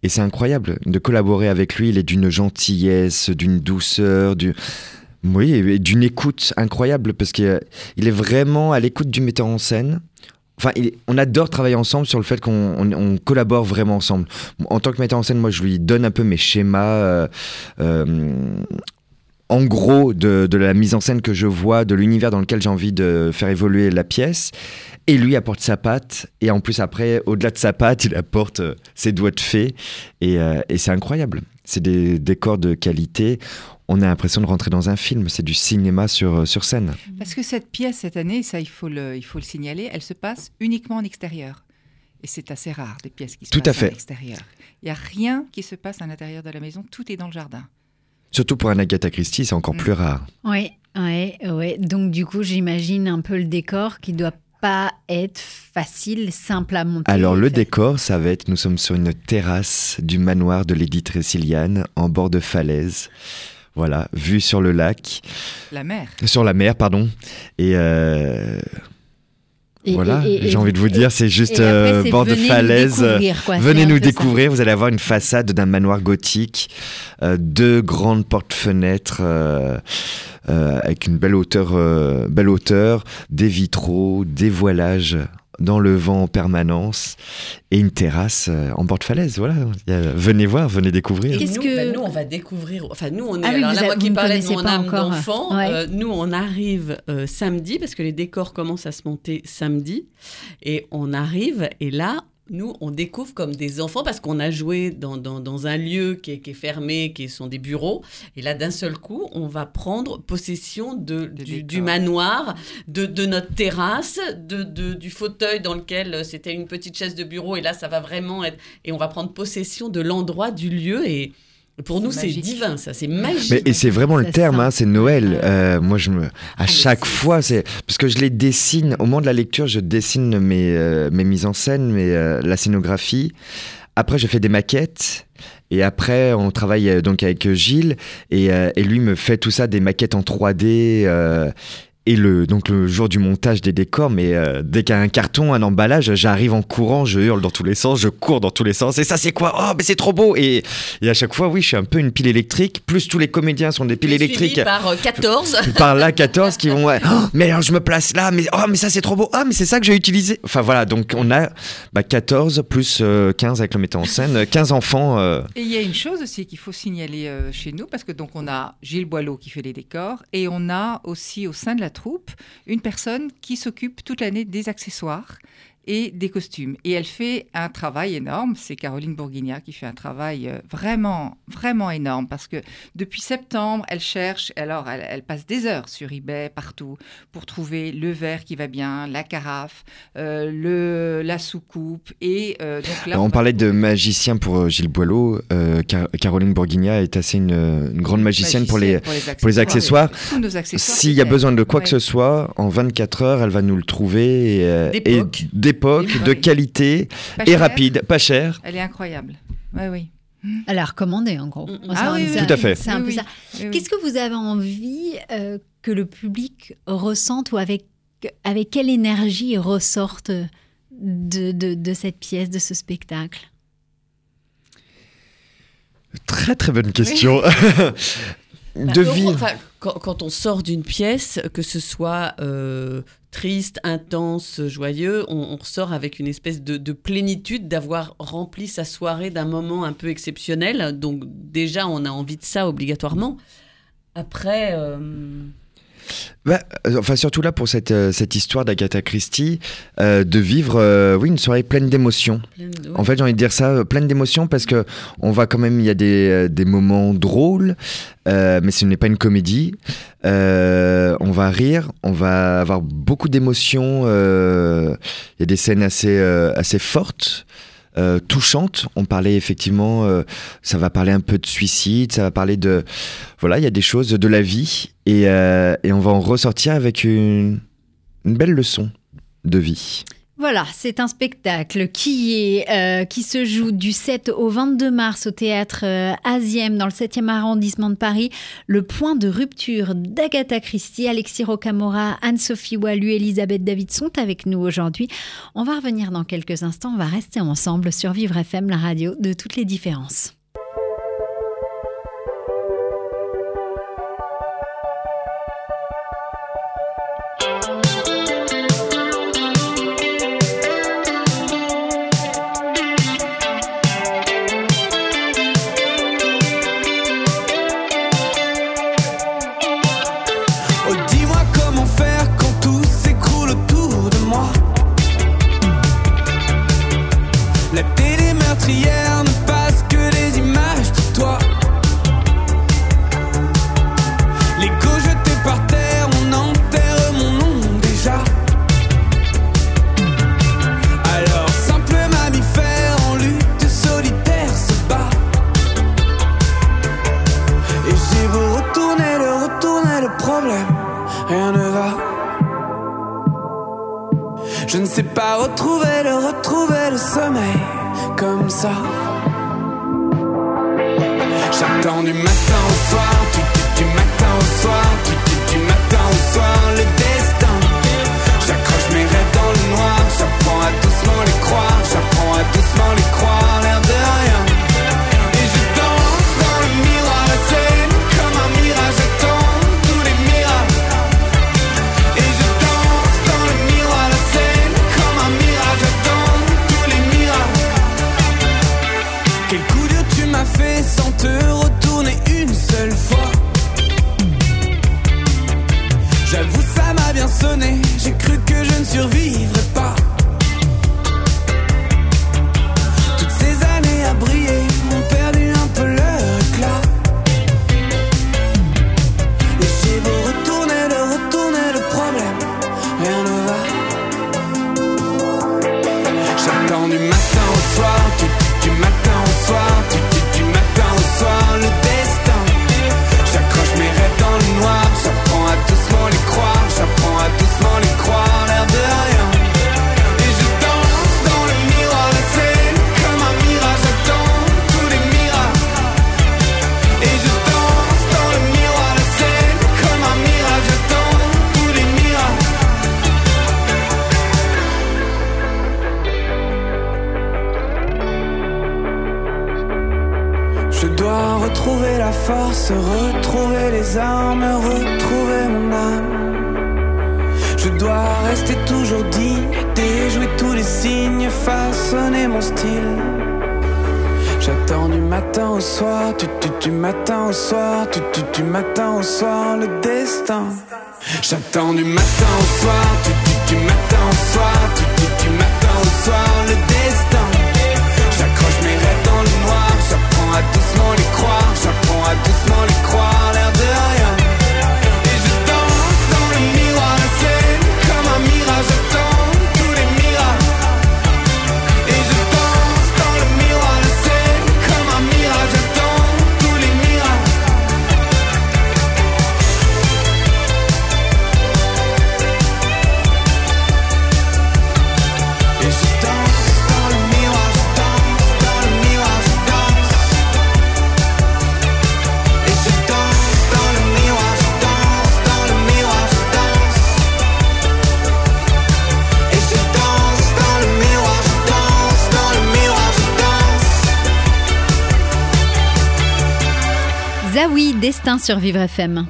[SPEAKER 2] Et c'est incroyable de collaborer avec lui. Il est d'une gentillesse, d'une douceur, du... oui, et d'une écoute incroyable parce qu'il euh, est vraiment à l'écoute du metteur en scène. Enfin, on adore travailler ensemble sur le fait qu'on on- on collabore vraiment ensemble. En tant que metteur en scène, moi, je lui donne un peu mes schémas. euh, euh, en gros de, la mise en scène que je vois, de l'univers dans lequel j'ai envie de faire évoluer la pièce. Et lui apporte sa patte. Et en plus, après, au-delà de sa patte, il apporte ses doigts de fée. Et c'est incroyable. C'est des décors de qualité. On a l'impression de rentrer dans un film. C'est du cinéma sur, sur scène.
[SPEAKER 3] Parce que cette pièce, cette année, ça, il faut le, il faut le signaler, elle se passe uniquement en extérieur. Et c'est assez rare, des pièces qui se
[SPEAKER 2] Tout à
[SPEAKER 3] passent
[SPEAKER 2] fait.
[SPEAKER 3] en extérieur. Il n'y a rien qui se passe à l'intérieur de la maison, tout est dans le jardin.
[SPEAKER 2] Surtout pour un Agatha Christie, c'est encore
[SPEAKER 3] Mm.
[SPEAKER 2] plus rare.
[SPEAKER 1] Oui, oui, oui. Donc du coup, j'imagine un peu le décor qui doit pas être facile, simple à monter.
[SPEAKER 2] Alors le
[SPEAKER 1] Fait-
[SPEAKER 2] décor, ça va être, nous sommes sur une terrasse du manoir de Lady Tressiliane, en bord de falaise. Voilà, vue sur le lac,
[SPEAKER 3] La mer.
[SPEAKER 2] sur la mer, pardon. Et, euh,
[SPEAKER 1] Et-
[SPEAKER 2] voilà, j'ai envie de vous dire, c'est juste euh, bord de
[SPEAKER 1] venez nous
[SPEAKER 2] falaise.
[SPEAKER 1] découvrir, quoi. C'est
[SPEAKER 2] Venez nous découvrir, vous allez avoir une façade d'un manoir gothique, euh, deux grandes portes-fenêtres euh, euh, avec une belle hauteur, euh, belle hauteur, des vitraux, des voilages dans le vent en permanence et une terrasse euh, en bord de falaise. Voilà, venez voir, venez découvrir.
[SPEAKER 4] Et nous,
[SPEAKER 1] que-
[SPEAKER 4] bah, nous, on va découvrir. Enfin, nous, on est.
[SPEAKER 1] Ah oui,
[SPEAKER 4] alors là,
[SPEAKER 1] a-
[SPEAKER 4] moi qui parlais de mon âme d'enfant,
[SPEAKER 1] Ouais.
[SPEAKER 4] euh, nous, on arrive euh, samedi parce que les décors commencent à se monter samedi. Et on arrive, et là, nous, on découvre comme des enfants parce qu'on a joué dans, dans, dans un lieu qui est, qui est fermé, qui sont des bureaux. Et là, d'un seul coup, on va prendre possession de, du, du manoir, de, de notre terrasse, de, de- du fauteuil dans lequel euh, c'était une petite chaise de bureau. Et là, ça va vraiment être. Et on va prendre possession de l'endroit, du lieu. Et pour nous,
[SPEAKER 3] C'est
[SPEAKER 4] divin, ça. C'est magique.
[SPEAKER 2] Mais, et c'est vraiment le terme, hein, c'est Noël. Euh, moi, je me, à
[SPEAKER 4] mais
[SPEAKER 2] chaque fois, c'est parce que je les dessine. Au moment de la lecture, je dessine mes, euh, mes mises en scène, mes, euh, la scénographie. Après, je fais des maquettes. Et après, on travaille euh, donc avec Gilles et, euh, et lui me fait tout ça, des maquettes en 3D. Euh, et le, donc le jour du montage des décors, mais euh, dès qu'il y a un carton, un emballage, j'arrive en courant, je hurle dans tous les sens, je cours dans tous les sens. Et ça, c'est quoi? Oh, mais c'est trop beau et, et à chaque fois, oui, je suis un peu une pile électrique. Plus tous les comédiens sont des piles électriques
[SPEAKER 4] par euh, 14.
[SPEAKER 2] par là 14 qui vont ouais, Oh, mais alors je me place là mais oh mais ça c'est trop beau ah mais c'est ça que j'ai utilisé enfin voilà donc on a bah, 14 plus euh, 15 avec le metteur en scène 15 enfants euh,
[SPEAKER 3] Et il y a une chose aussi qu'il faut signaler euh, chez nous, parce que donc on a Gilles Boileau qui fait les décors, et on a aussi au sein de la une personne qui s'occupe toute l'année des accessoires et des costumes. Et elle fait un travail énorme. C'est Caroline Bourguignat qui fait un travail euh, vraiment, vraiment énorme parce que depuis septembre, elle cherche. Alors, elle, elle passe des heures sur eBay partout pour trouver le verre qui va bien, la carafe, euh, le, la soucoupe. Et euh, donc là,
[SPEAKER 2] on parlait de magicien pour Gilles Boileau euh, Car- Caroline Bourguignat est assez une, une grande magicienne pour les pour les accessoires.
[SPEAKER 3] Tous nos accessoires.
[SPEAKER 2] s'il y a besoin de quoi
[SPEAKER 3] Ouais.
[SPEAKER 2] que ce soit en 24 heures elle va nous le trouver et, et
[SPEAKER 4] D'époque.
[SPEAKER 2] d'époque de
[SPEAKER 3] Oui.
[SPEAKER 2] qualité
[SPEAKER 3] Pas
[SPEAKER 2] et
[SPEAKER 3] cher.
[SPEAKER 2] rapide pas cher
[SPEAKER 3] Elle est incroyable. Oui, oui.
[SPEAKER 1] Elle a recommandé en gros.
[SPEAKER 4] Mm, mm.
[SPEAKER 1] C'est
[SPEAKER 3] Ah
[SPEAKER 1] un-
[SPEAKER 3] oui, oui,
[SPEAKER 2] Tout à fait.
[SPEAKER 1] C'est un
[SPEAKER 3] Oui,
[SPEAKER 1] peu
[SPEAKER 3] oui.
[SPEAKER 1] ça.
[SPEAKER 3] Oui, oui.
[SPEAKER 1] Qu'est-ce que vous avez envie euh, que le public ressente ou avec, avec quelle énergie il ressorte de, de, de cette pièce, de ce spectacle?
[SPEAKER 2] Très très bonne question
[SPEAKER 4] Bah,
[SPEAKER 2] de vivre
[SPEAKER 4] enfin, quand, on sort d'une pièce, que ce soit euh, triste, intense, joyeux, on, on ressort avec une espèce de, de plénitude d'avoir rempli sa soirée d'un moment un peu exceptionnel. Donc déjà, on a envie de ça obligatoirement. Après, euh,
[SPEAKER 2] Bah, euh, enfin, surtout là pour cette, euh, cette histoire d'Agatha Christie, euh, de vivre euh, oui, une soirée pleine d'émotions. En fait, j'ai envie de dire ça, pleine d'émotions parce que on va quand même, il y a des, des moments drôles, euh, mais ce n'est pas une comédie. On va rire, on va avoir beaucoup d'émotions. Il y a des scènes assez, assez fortes. Euh, touchantes. On parlait effectivement, euh, ça va parler un peu de suicide, ça va parler de, voilà, il y a des choses de la vie et, euh, on va en ressortir avec une belle leçon de vie.
[SPEAKER 6] Voilà, c'est un spectacle qui, est, euh, qui se joue du 7 au 22 mars au théâtre euh, dans le 7e arrondissement de Paris. Le point de rupture d'Agatha Christie, Alexis Rocamora, Anne-Sophie Wallu, Elisabeth David sont avec nous aujourd'hui. On va revenir dans quelques instants, on va rester ensemble sur Vivre FM, la radio de toutes les différences. Sur Vivre FM.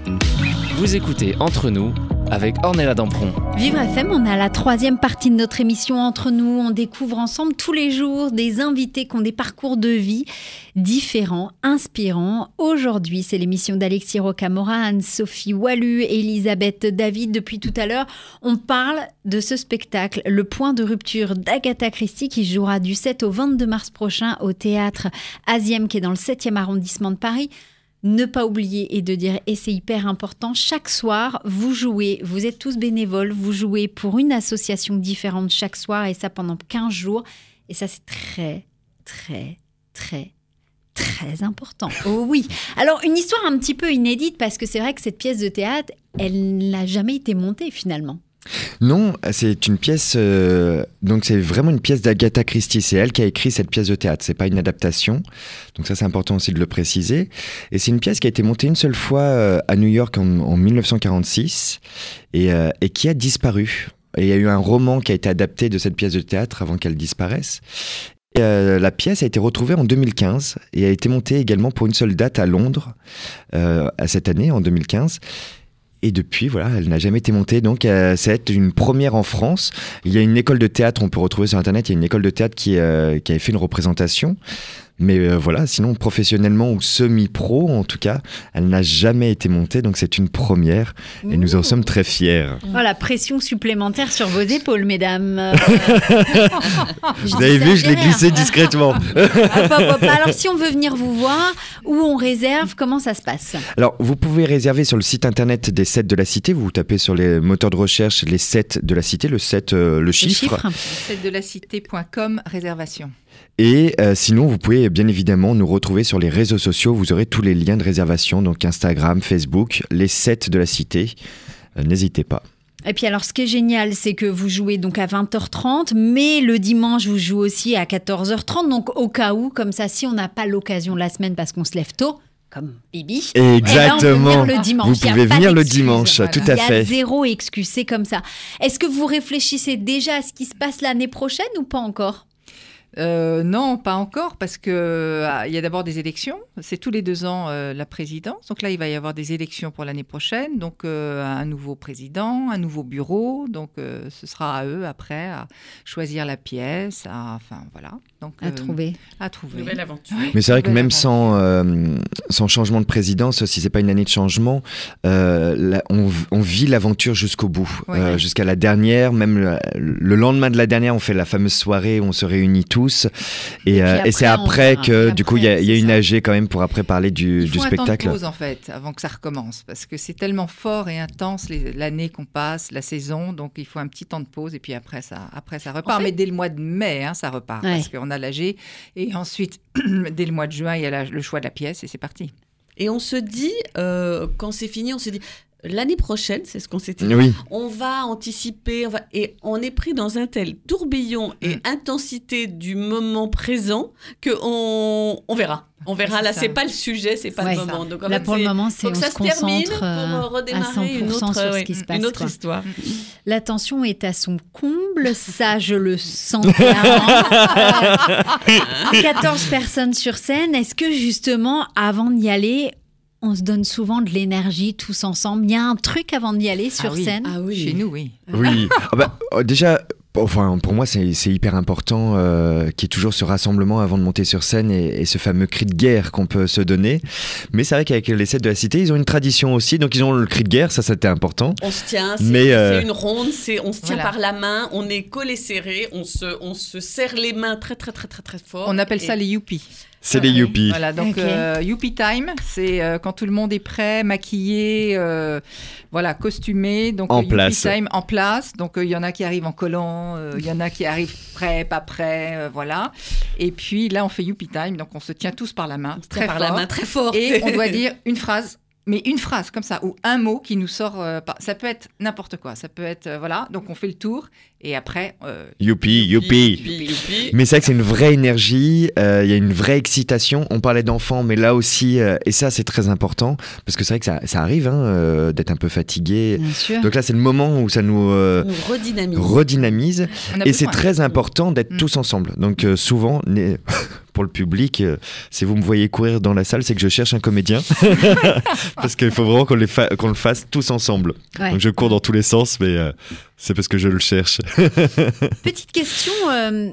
[SPEAKER 5] Vous écoutez Entre nous avec Ornella Dampron.
[SPEAKER 6] Vivre FM, on à la troisième partie de notre émission Entre nous. On découvre ensemble tous les jours des invités qui ont des parcours de vie différents, inspirants. Aujourd'hui, c'est l'émission d'Alexis Rocamora, Anne-Sophie Wallu, Elisabeth David. Depuis tout à l'heure, on parle de ce spectacle, Le Point de rupture d'Agatha Christie, qui jouera du 7 au 22 mars prochain au théâtre Asiem, qui est dans le 7e arrondissement de Paris. Ne pas oublier et de dire, et c'est hyper important, chaque soir, vous jouez, vous êtes tous bénévoles, vous jouez pour une association différente chaque soir, et ça pendant 15 jours. Et ça, c'est très, très, très, très important. Oh oui. Alors, une histoire un petit peu inédite, parce que c'est vrai que cette pièce de théâtre, elle n'a jamais été montée finalement.
[SPEAKER 2] Non, c'est une pièce. euh, donc c'est vraiment une pièce d'Agatha Christie. C'est elle qui a écrit cette pièce de théâtre. C'est pas une adaptation. Donc ça c'est important aussi de le préciser. Et c'est une pièce qui a été montée une seule fois euh, à New York en, en 1946 et, euh, et qui a disparu. Et il y a eu un roman qui a été adapté de cette pièce de théâtre avant qu'elle disparaisse. Euh, la pièce a été retrouvée en 2015 et a été montée également pour une seule date à Londres à cette année en 2015. Et depuis, voilà, elle n'a jamais été montée. Donc, euh, c'est une première en France. Il y a une école de théâtre, on peut retrouver sur Internet, il y a une école de théâtre qui, euh, qui avait fait une représentation. Mais euh, voilà, sinon, professionnellement ou semi-pro, en tout cas, elle n'a jamais été montée. Donc, c'est une première. Et nous en sommes très fiers.
[SPEAKER 1] Oh, la pression supplémentaire sur vos épaules, mesdames. Euh,
[SPEAKER 2] Vous avez vu, je l'ai glissé discrètement.
[SPEAKER 1] Hop, hop, hop. Alors, si on veut venir vous voir, où on réserve, comment ça se passe?
[SPEAKER 2] Alors, vous pouvez réserver sur le site internet des 7 de la cité. Vous tapez sur les moteurs de recherche les 7 de la cité, le 7, euh, le
[SPEAKER 1] Le
[SPEAKER 2] chiffre.
[SPEAKER 1] chiffre
[SPEAKER 3] C'est de la cité.com réservation.
[SPEAKER 2] Et euh, sinon, vous pouvez bien évidemment nous retrouver sur les réseaux sociaux. Vous aurez tous les liens de réservation, donc Instagram, Facebook, les 7 de la cité. Euh, N'hésitez pas.
[SPEAKER 1] Et puis alors, ce qui est génial, c'est que vous jouez donc à 20h30, mais le dimanche, vous jouez aussi à 14h30. Donc, au cas où, comme ça, si on n'a pas l'occasion la semaine parce qu'on se lève tôt, comme Bibi, eh ben, on peut
[SPEAKER 2] Exactement.
[SPEAKER 1] venir le dimanche.
[SPEAKER 2] Vous
[SPEAKER 1] Il a
[SPEAKER 2] pouvez venir le dimanche,
[SPEAKER 3] Voilà.
[SPEAKER 2] tout
[SPEAKER 1] Il
[SPEAKER 2] à
[SPEAKER 1] y a
[SPEAKER 2] fait.
[SPEAKER 1] zéro excuse, c'est comme ça. Est-ce que vous réfléchissez déjà à ce qui se passe l'année prochaine ou pas encore?
[SPEAKER 3] Euh, non, pas encore, parce que ah, il y a d'abord des élections. C'est tous les deux ans euh, la présidence. Donc là, il va y avoir des élections pour l'année prochaine. Donc euh, un nouveau président, un nouveau bureau. Donc euh, ce sera à eux après à choisir la pièce. à- enfin voilà. Donc
[SPEAKER 1] à
[SPEAKER 3] euh,
[SPEAKER 1] trouver
[SPEAKER 3] À trouver.
[SPEAKER 4] Nouvelle aventure.
[SPEAKER 2] Mais c'est vrai que même sans, euh, sans changement de présidence, si c'est pas une année de changement, euh, là, on, on vit l'aventure jusqu'au bout,
[SPEAKER 3] Ouais.
[SPEAKER 2] Euh, jusqu'à la dernière. Même le, le lendemain de la dernière, on fait la fameuse soirée où on se réunit tous. Et,
[SPEAKER 1] Et puis
[SPEAKER 2] euh, et c'est après que, du coup, il y a, y une. AG quand même pour après parler du,
[SPEAKER 3] Il
[SPEAKER 2] du
[SPEAKER 3] faut un temps
[SPEAKER 2] spectacle.
[SPEAKER 3] de pause en fait avant que ça recommence parce que c'est tellement fort et intense l'année qu'on passe, la saison, donc il faut un petit temps de pause et puis après ça, après ça repart.
[SPEAKER 1] fait-
[SPEAKER 3] Mais dès le mois de mai, hein, ça repart
[SPEAKER 1] Ouais.
[SPEAKER 3] parce qu'on a l'AG et ensuite dès le mois de juin il y a la- le choix de la pièce et c'est parti.
[SPEAKER 4] Et on se dit, euh, quand c'est fini, on se dit, l'année prochaine, c'est ce qu'on s'était dit,
[SPEAKER 2] Oui,
[SPEAKER 4] on va anticiper, on va... et on est pris dans un tel tourbillon et
[SPEAKER 3] Mm.
[SPEAKER 4] intensité du moment présent que on, on verra. On verra. Là, c'est pas le sujet, c'est pas
[SPEAKER 1] Ouais.
[SPEAKER 4] le moment. Donc, en
[SPEAKER 1] Là,
[SPEAKER 4] fait,
[SPEAKER 1] pour le
[SPEAKER 4] c'est-
[SPEAKER 1] moment, c'est on
[SPEAKER 4] que ça
[SPEAKER 1] se
[SPEAKER 4] se termine
[SPEAKER 1] concentre
[SPEAKER 4] pour
[SPEAKER 1] euh,
[SPEAKER 4] euh, redémarrer
[SPEAKER 1] à
[SPEAKER 4] une
[SPEAKER 1] 100%
[SPEAKER 4] autre,
[SPEAKER 1] sur ce qui se passe.
[SPEAKER 4] une autre
[SPEAKER 1] quoi.
[SPEAKER 4] histoire.
[SPEAKER 1] La tension est à son comble, ça je le sens clairement. Euh, 14 personnes sur scène, est-ce que justement, avant d'y aller, on se donne souvent de l'énergie tous ensemble Il y a un truc avant d'y aller sur
[SPEAKER 3] Ah oui.
[SPEAKER 1] scène
[SPEAKER 4] Ah oui.
[SPEAKER 3] Chez nous, oui.
[SPEAKER 2] oui. Ah bah, euh, déjà, enfin, pour moi, c'est hyper important euh, qu'il y ait toujours ce rassemblement avant de monter sur scène et, et ce fameux cri de guerre qu'on peut se donner. Mais c'est vrai qu'avec les 7 de la cité, ils ont une tradition aussi. Donc, ils ont le cri de guerre, ça, c'était important.
[SPEAKER 4] On se tient, c'est
[SPEAKER 2] Mais, euh,
[SPEAKER 4] c'est une ronde, on se tient
[SPEAKER 3] Voilà.
[SPEAKER 4] par la main, on est collés serrés, on se, on se serre les mains très très très très très fort.
[SPEAKER 3] On appelle
[SPEAKER 4] Et-
[SPEAKER 3] ça les youpies.
[SPEAKER 2] C'est les yuppies.
[SPEAKER 3] Voilà, donc
[SPEAKER 1] Ok.
[SPEAKER 3] euh, Youpi Time, c'est euh, quand tout le monde est prêt, maquillé, euh, voilà, costumé. Donc
[SPEAKER 2] En
[SPEAKER 3] Youpi
[SPEAKER 2] place.
[SPEAKER 3] Time en place. Donc euh, il y en a qui arrivent en collant, euh, il y en a qui arrivent prêts, pas prêts, euh, voilà. Et puis là, on fait Youpi Time, donc on se tient tous par la main,
[SPEAKER 4] on se
[SPEAKER 3] très
[SPEAKER 4] tient par
[SPEAKER 3] fort.
[SPEAKER 4] la main très fort.
[SPEAKER 3] Et on doit dire une phrase. Mais une phrase comme ça, ou un mot qui nous sort. euh, ça peut être n'importe quoi. Ça peut être. euh, voilà. Donc on fait le tour. Et après. euh,
[SPEAKER 2] Youpi, youpi.
[SPEAKER 4] Youpi, youpi.
[SPEAKER 2] Mais c'est vrai que c'est une vraie énergie, euh, il y a une vraie excitation. On parlait d'enfants, mais là aussi, euh, et ça c'est très important, parce que c'est vrai que ça, ça arrive hein, euh, d'être un peu fatigué.
[SPEAKER 1] Bien sûr.
[SPEAKER 2] Donc là c'est le moment où ça nous euh,
[SPEAKER 4] redynamise.
[SPEAKER 2] Et c'est très important d'être
[SPEAKER 3] Mm.
[SPEAKER 2] tous ensemble. Donc euh, souvent, pour le public, euh, si vous me voyez courir dans la salle, c'est que je cherche un comédien. parce qu'il faut vraiment qu'on fa- le fasse tous ensemble.
[SPEAKER 1] Ouais.
[SPEAKER 2] Donc je cours dans tous les sens, mais euh, c'est parce que je le cherche.
[SPEAKER 1] Petite question euh,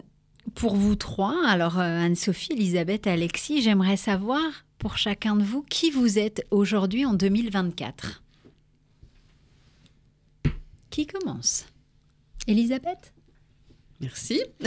[SPEAKER 1] pour vous trois. Alors, euh, Anne-Sophie, Elisabeth, Alexis, j'aimerais savoir pour chacun de vous qui vous êtes aujourd'hui en 2024. Qui commence? Elisabeth?
[SPEAKER 4] Merci.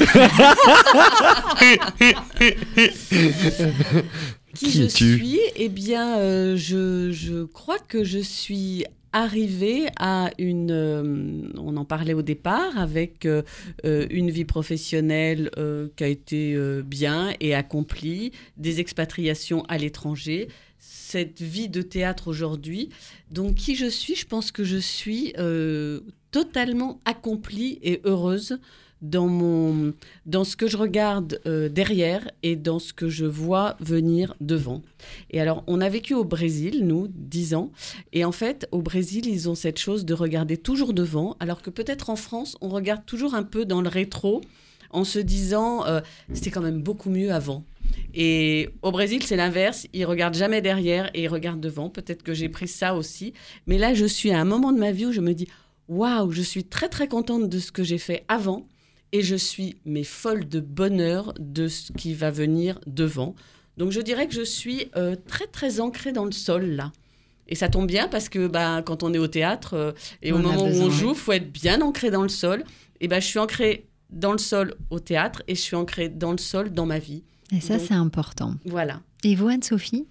[SPEAKER 4] Qui,
[SPEAKER 2] Qui
[SPEAKER 4] je suis? Eh bien, euh, je, je crois que je suis arrivée à une... euh, on en parlait au départ, avec euh, euh, une vie professionnelle qui a été bien et accomplie, des expatriations à l'étranger, cette vie de théâtre aujourd'hui. Donc, qui je suis? Je pense que je suis totalement accomplie et heureuse dans, mon, dans ce que je regarde euh, derrière et dans ce que je vois venir devant. Et alors, on a vécu au Brésil, nous, dix ans. Et en fait, au Brésil, ils ont cette chose de regarder toujours devant, alors que peut-être en France, on regarde toujours un peu dans le rétro en se disant, euh, c'était quand même beaucoup mieux avant. Et au Brésil, c'est l'inverse. Ils regardent jamais derrière et ils regardent devant. Peut-être que j'ai pris ça aussi. Mais là, je suis à un moment de ma vie où je me dis, waouh, je suis très très contente de ce que j'ai fait avant et je suis mais folle de bonheur de ce qui va venir devant. Donc je dirais que je suis euh, très très ancrée dans le sol là. Et ça tombe bien parce que bah, quand on est au théâtre euh, et au
[SPEAKER 1] On
[SPEAKER 4] moment où on joue, faut être bien ancré dans le sol. Et ben je suis ancrée dans le sol au théâtre et je suis ancrée dans le sol dans ma vie.
[SPEAKER 1] Et ça, c'est important.
[SPEAKER 4] Voilà.
[SPEAKER 1] Et vous, Anne-Sophie?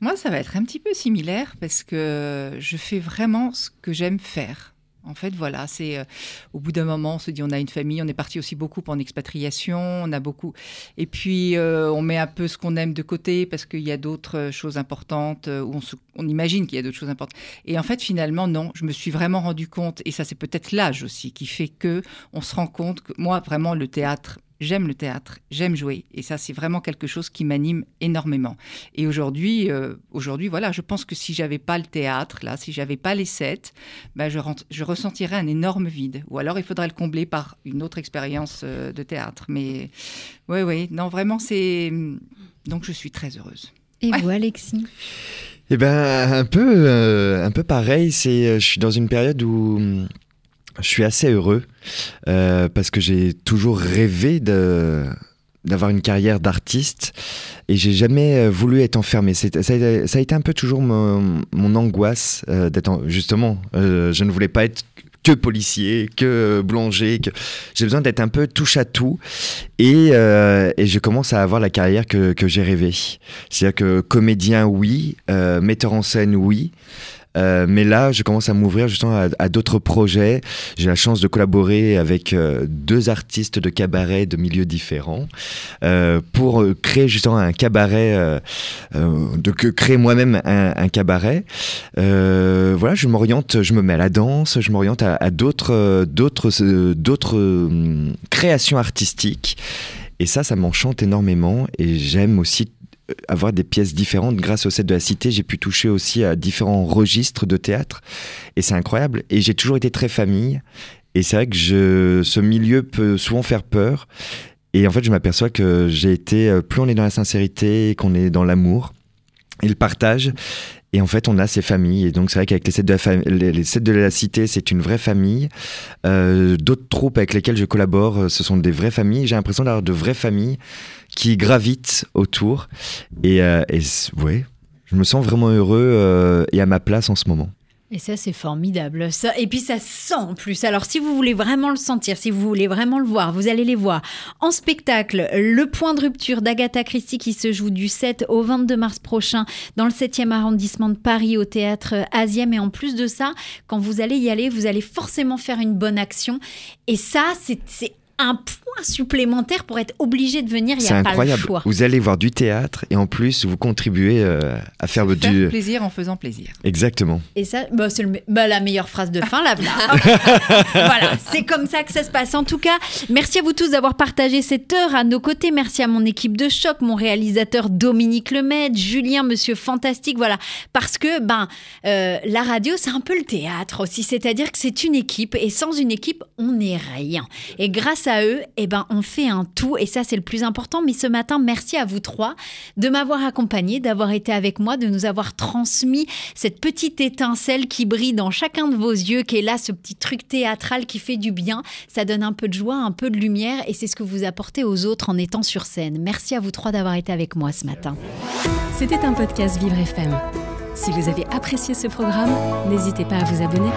[SPEAKER 3] Moi, ça va être un petit peu similaire parce que je fais vraiment ce que j'aime faire. En fait, voilà, c'est euh, au bout d'un moment, on se dit on a une famille, on est parti aussi beaucoup en expatriation, on a beaucoup. Et puis, euh, on met un peu ce qu'on aime de côté parce qu'il y a d'autres euh, choses importantes, où on, on imagine qu'il y a d'autres choses importantes. Et en fait, finalement, non, je me suis vraiment rendu compte, et ça, c'est peut-être l'âge aussi qui fait que on se rend compte que moi, vraiment, le théâtre, j'aime le théâtre, j'aime jouer. Et ça, c'est vraiment quelque chose qui m'anime énormément. Et aujourd'hui, euh, aujourd'hui, voilà, je pense que si j'avais pas le théâtre, là, si j'avais pas les sets, ben, je, je ressentirais un énorme vide. Ou alors, il faudrait le combler par une autre expérience euh, de théâtre. Mais oui, oui, non, vraiment, c'est. Donc, je suis très heureuse.
[SPEAKER 1] Et vous, Alexis?
[SPEAKER 2] Eh ben un peu, euh, un peu pareil. C'est, euh, je suis dans une période où je suis assez heureux euh, parce que j'ai toujours rêvé d'avoir une carrière d'artiste et j'ai jamais euh, voulu être enfermé. Ça, a ça été un peu toujours mon, angoisse euh, d'être en- justement. je ne voulais pas être que policier, que boulanger. Que... J'ai besoin d'être un peu touche à tout et, je commence à avoir la carrière que, j'ai rêvé. C'est-à-dire que comédien, oui, metteur en scène, oui. Euh, mais là, je commence à m'ouvrir justement à, d'autres projets. J'ai la chance de collaborer avec euh, deux artistes de cabaret de milieux différents euh, pour créer justement un cabaret, de créer moi-même un, cabaret. Voilà, je m'oriente, je me mets à la danse, je m'oriente à, d'autres, d'autres, d'autres euh, créations artistiques. Et ça, ça m'enchante énormément. Et j'aime aussi avoir des pièces différentes. Grâce au set de la Cité, j'ai pu toucher aussi à différents registres de théâtre. Et c'est incroyable. Et j'ai toujours été très famille. Et c'est vrai que je, ce milieu peut souvent faire peur. Et en fait, je m'aperçois que j'ai été, euh, plus on est dans la sincérité, qu'on est dans l'amour et le partage. Et en fait, on a ces familles. Et donc, c'est vrai qu'avec les sets de la, les, les sets de la cité, c'est une vraie famille. Euh, D'autres troupes avec lesquelles je collabore, euh, ce sont des vraies familles. J'ai l'impression d'avoir de vraies familles qui gravitent autour. Et, euh, ouais, je me sens vraiment heureux euh, et à ma place en ce moment.
[SPEAKER 1] Et ça, c'est formidable. Ça, et puis, ça sent en plus. Alors, si vous voulez vraiment le sentir, si vous voulez vraiment le voir, vous allez les voir en spectacle. Le point de rupture d'Agatha Christie qui se joue du 7 au 22 mars prochain dans le 7e arrondissement de Paris au théâtre Asiem. Et en plus de ça, quand vous allez y aller, vous allez forcément faire une bonne action. Et ça, c'est c'est un point supplémentaire pour être obligé de venir.
[SPEAKER 2] C'est
[SPEAKER 1] a pas le
[SPEAKER 2] incroyable.
[SPEAKER 1] choix.
[SPEAKER 2] Vous allez voir du théâtre et en plus, vous contribuez euh, à faire
[SPEAKER 3] Faire
[SPEAKER 2] du.
[SPEAKER 3] plaisir en faisant plaisir.
[SPEAKER 2] Exactement.
[SPEAKER 1] Et ça, bah, c'est me- bah, la meilleure phrase de fin, là. voilà, Voilà, c'est comme ça que ça se passe. En tout cas, merci à vous tous d'avoir partagé cette heure à nos côtés. Merci à mon équipe de choc, mon réalisateur Dominique Lemaitre, Julien, Monsieur Fantastique. Voilà, parce que ben euh, la radio, c'est un peu le théâtre aussi. C'est-à-dire que c'est une équipe et sans une équipe, on n'est rien. Et à eux, eh ben on fait un tout et ça c'est le plus important. Mais ce matin, merci à vous trois de m'avoir accompagné, d'avoir été avec moi, de nous avoir transmis cette petite étincelle qui brille dans chacun de vos yeux, qui est là, ce petit truc théâtral qui fait du bien. Ça donne un peu de joie, un peu de lumière et c'est ce que vous apportez aux autres en étant sur scène. Merci à vous trois d'avoir été avec moi ce matin.
[SPEAKER 7] C'était un podcast Vivre FM. Si vous avez apprécié ce programme, n'hésitez pas à vous abonner.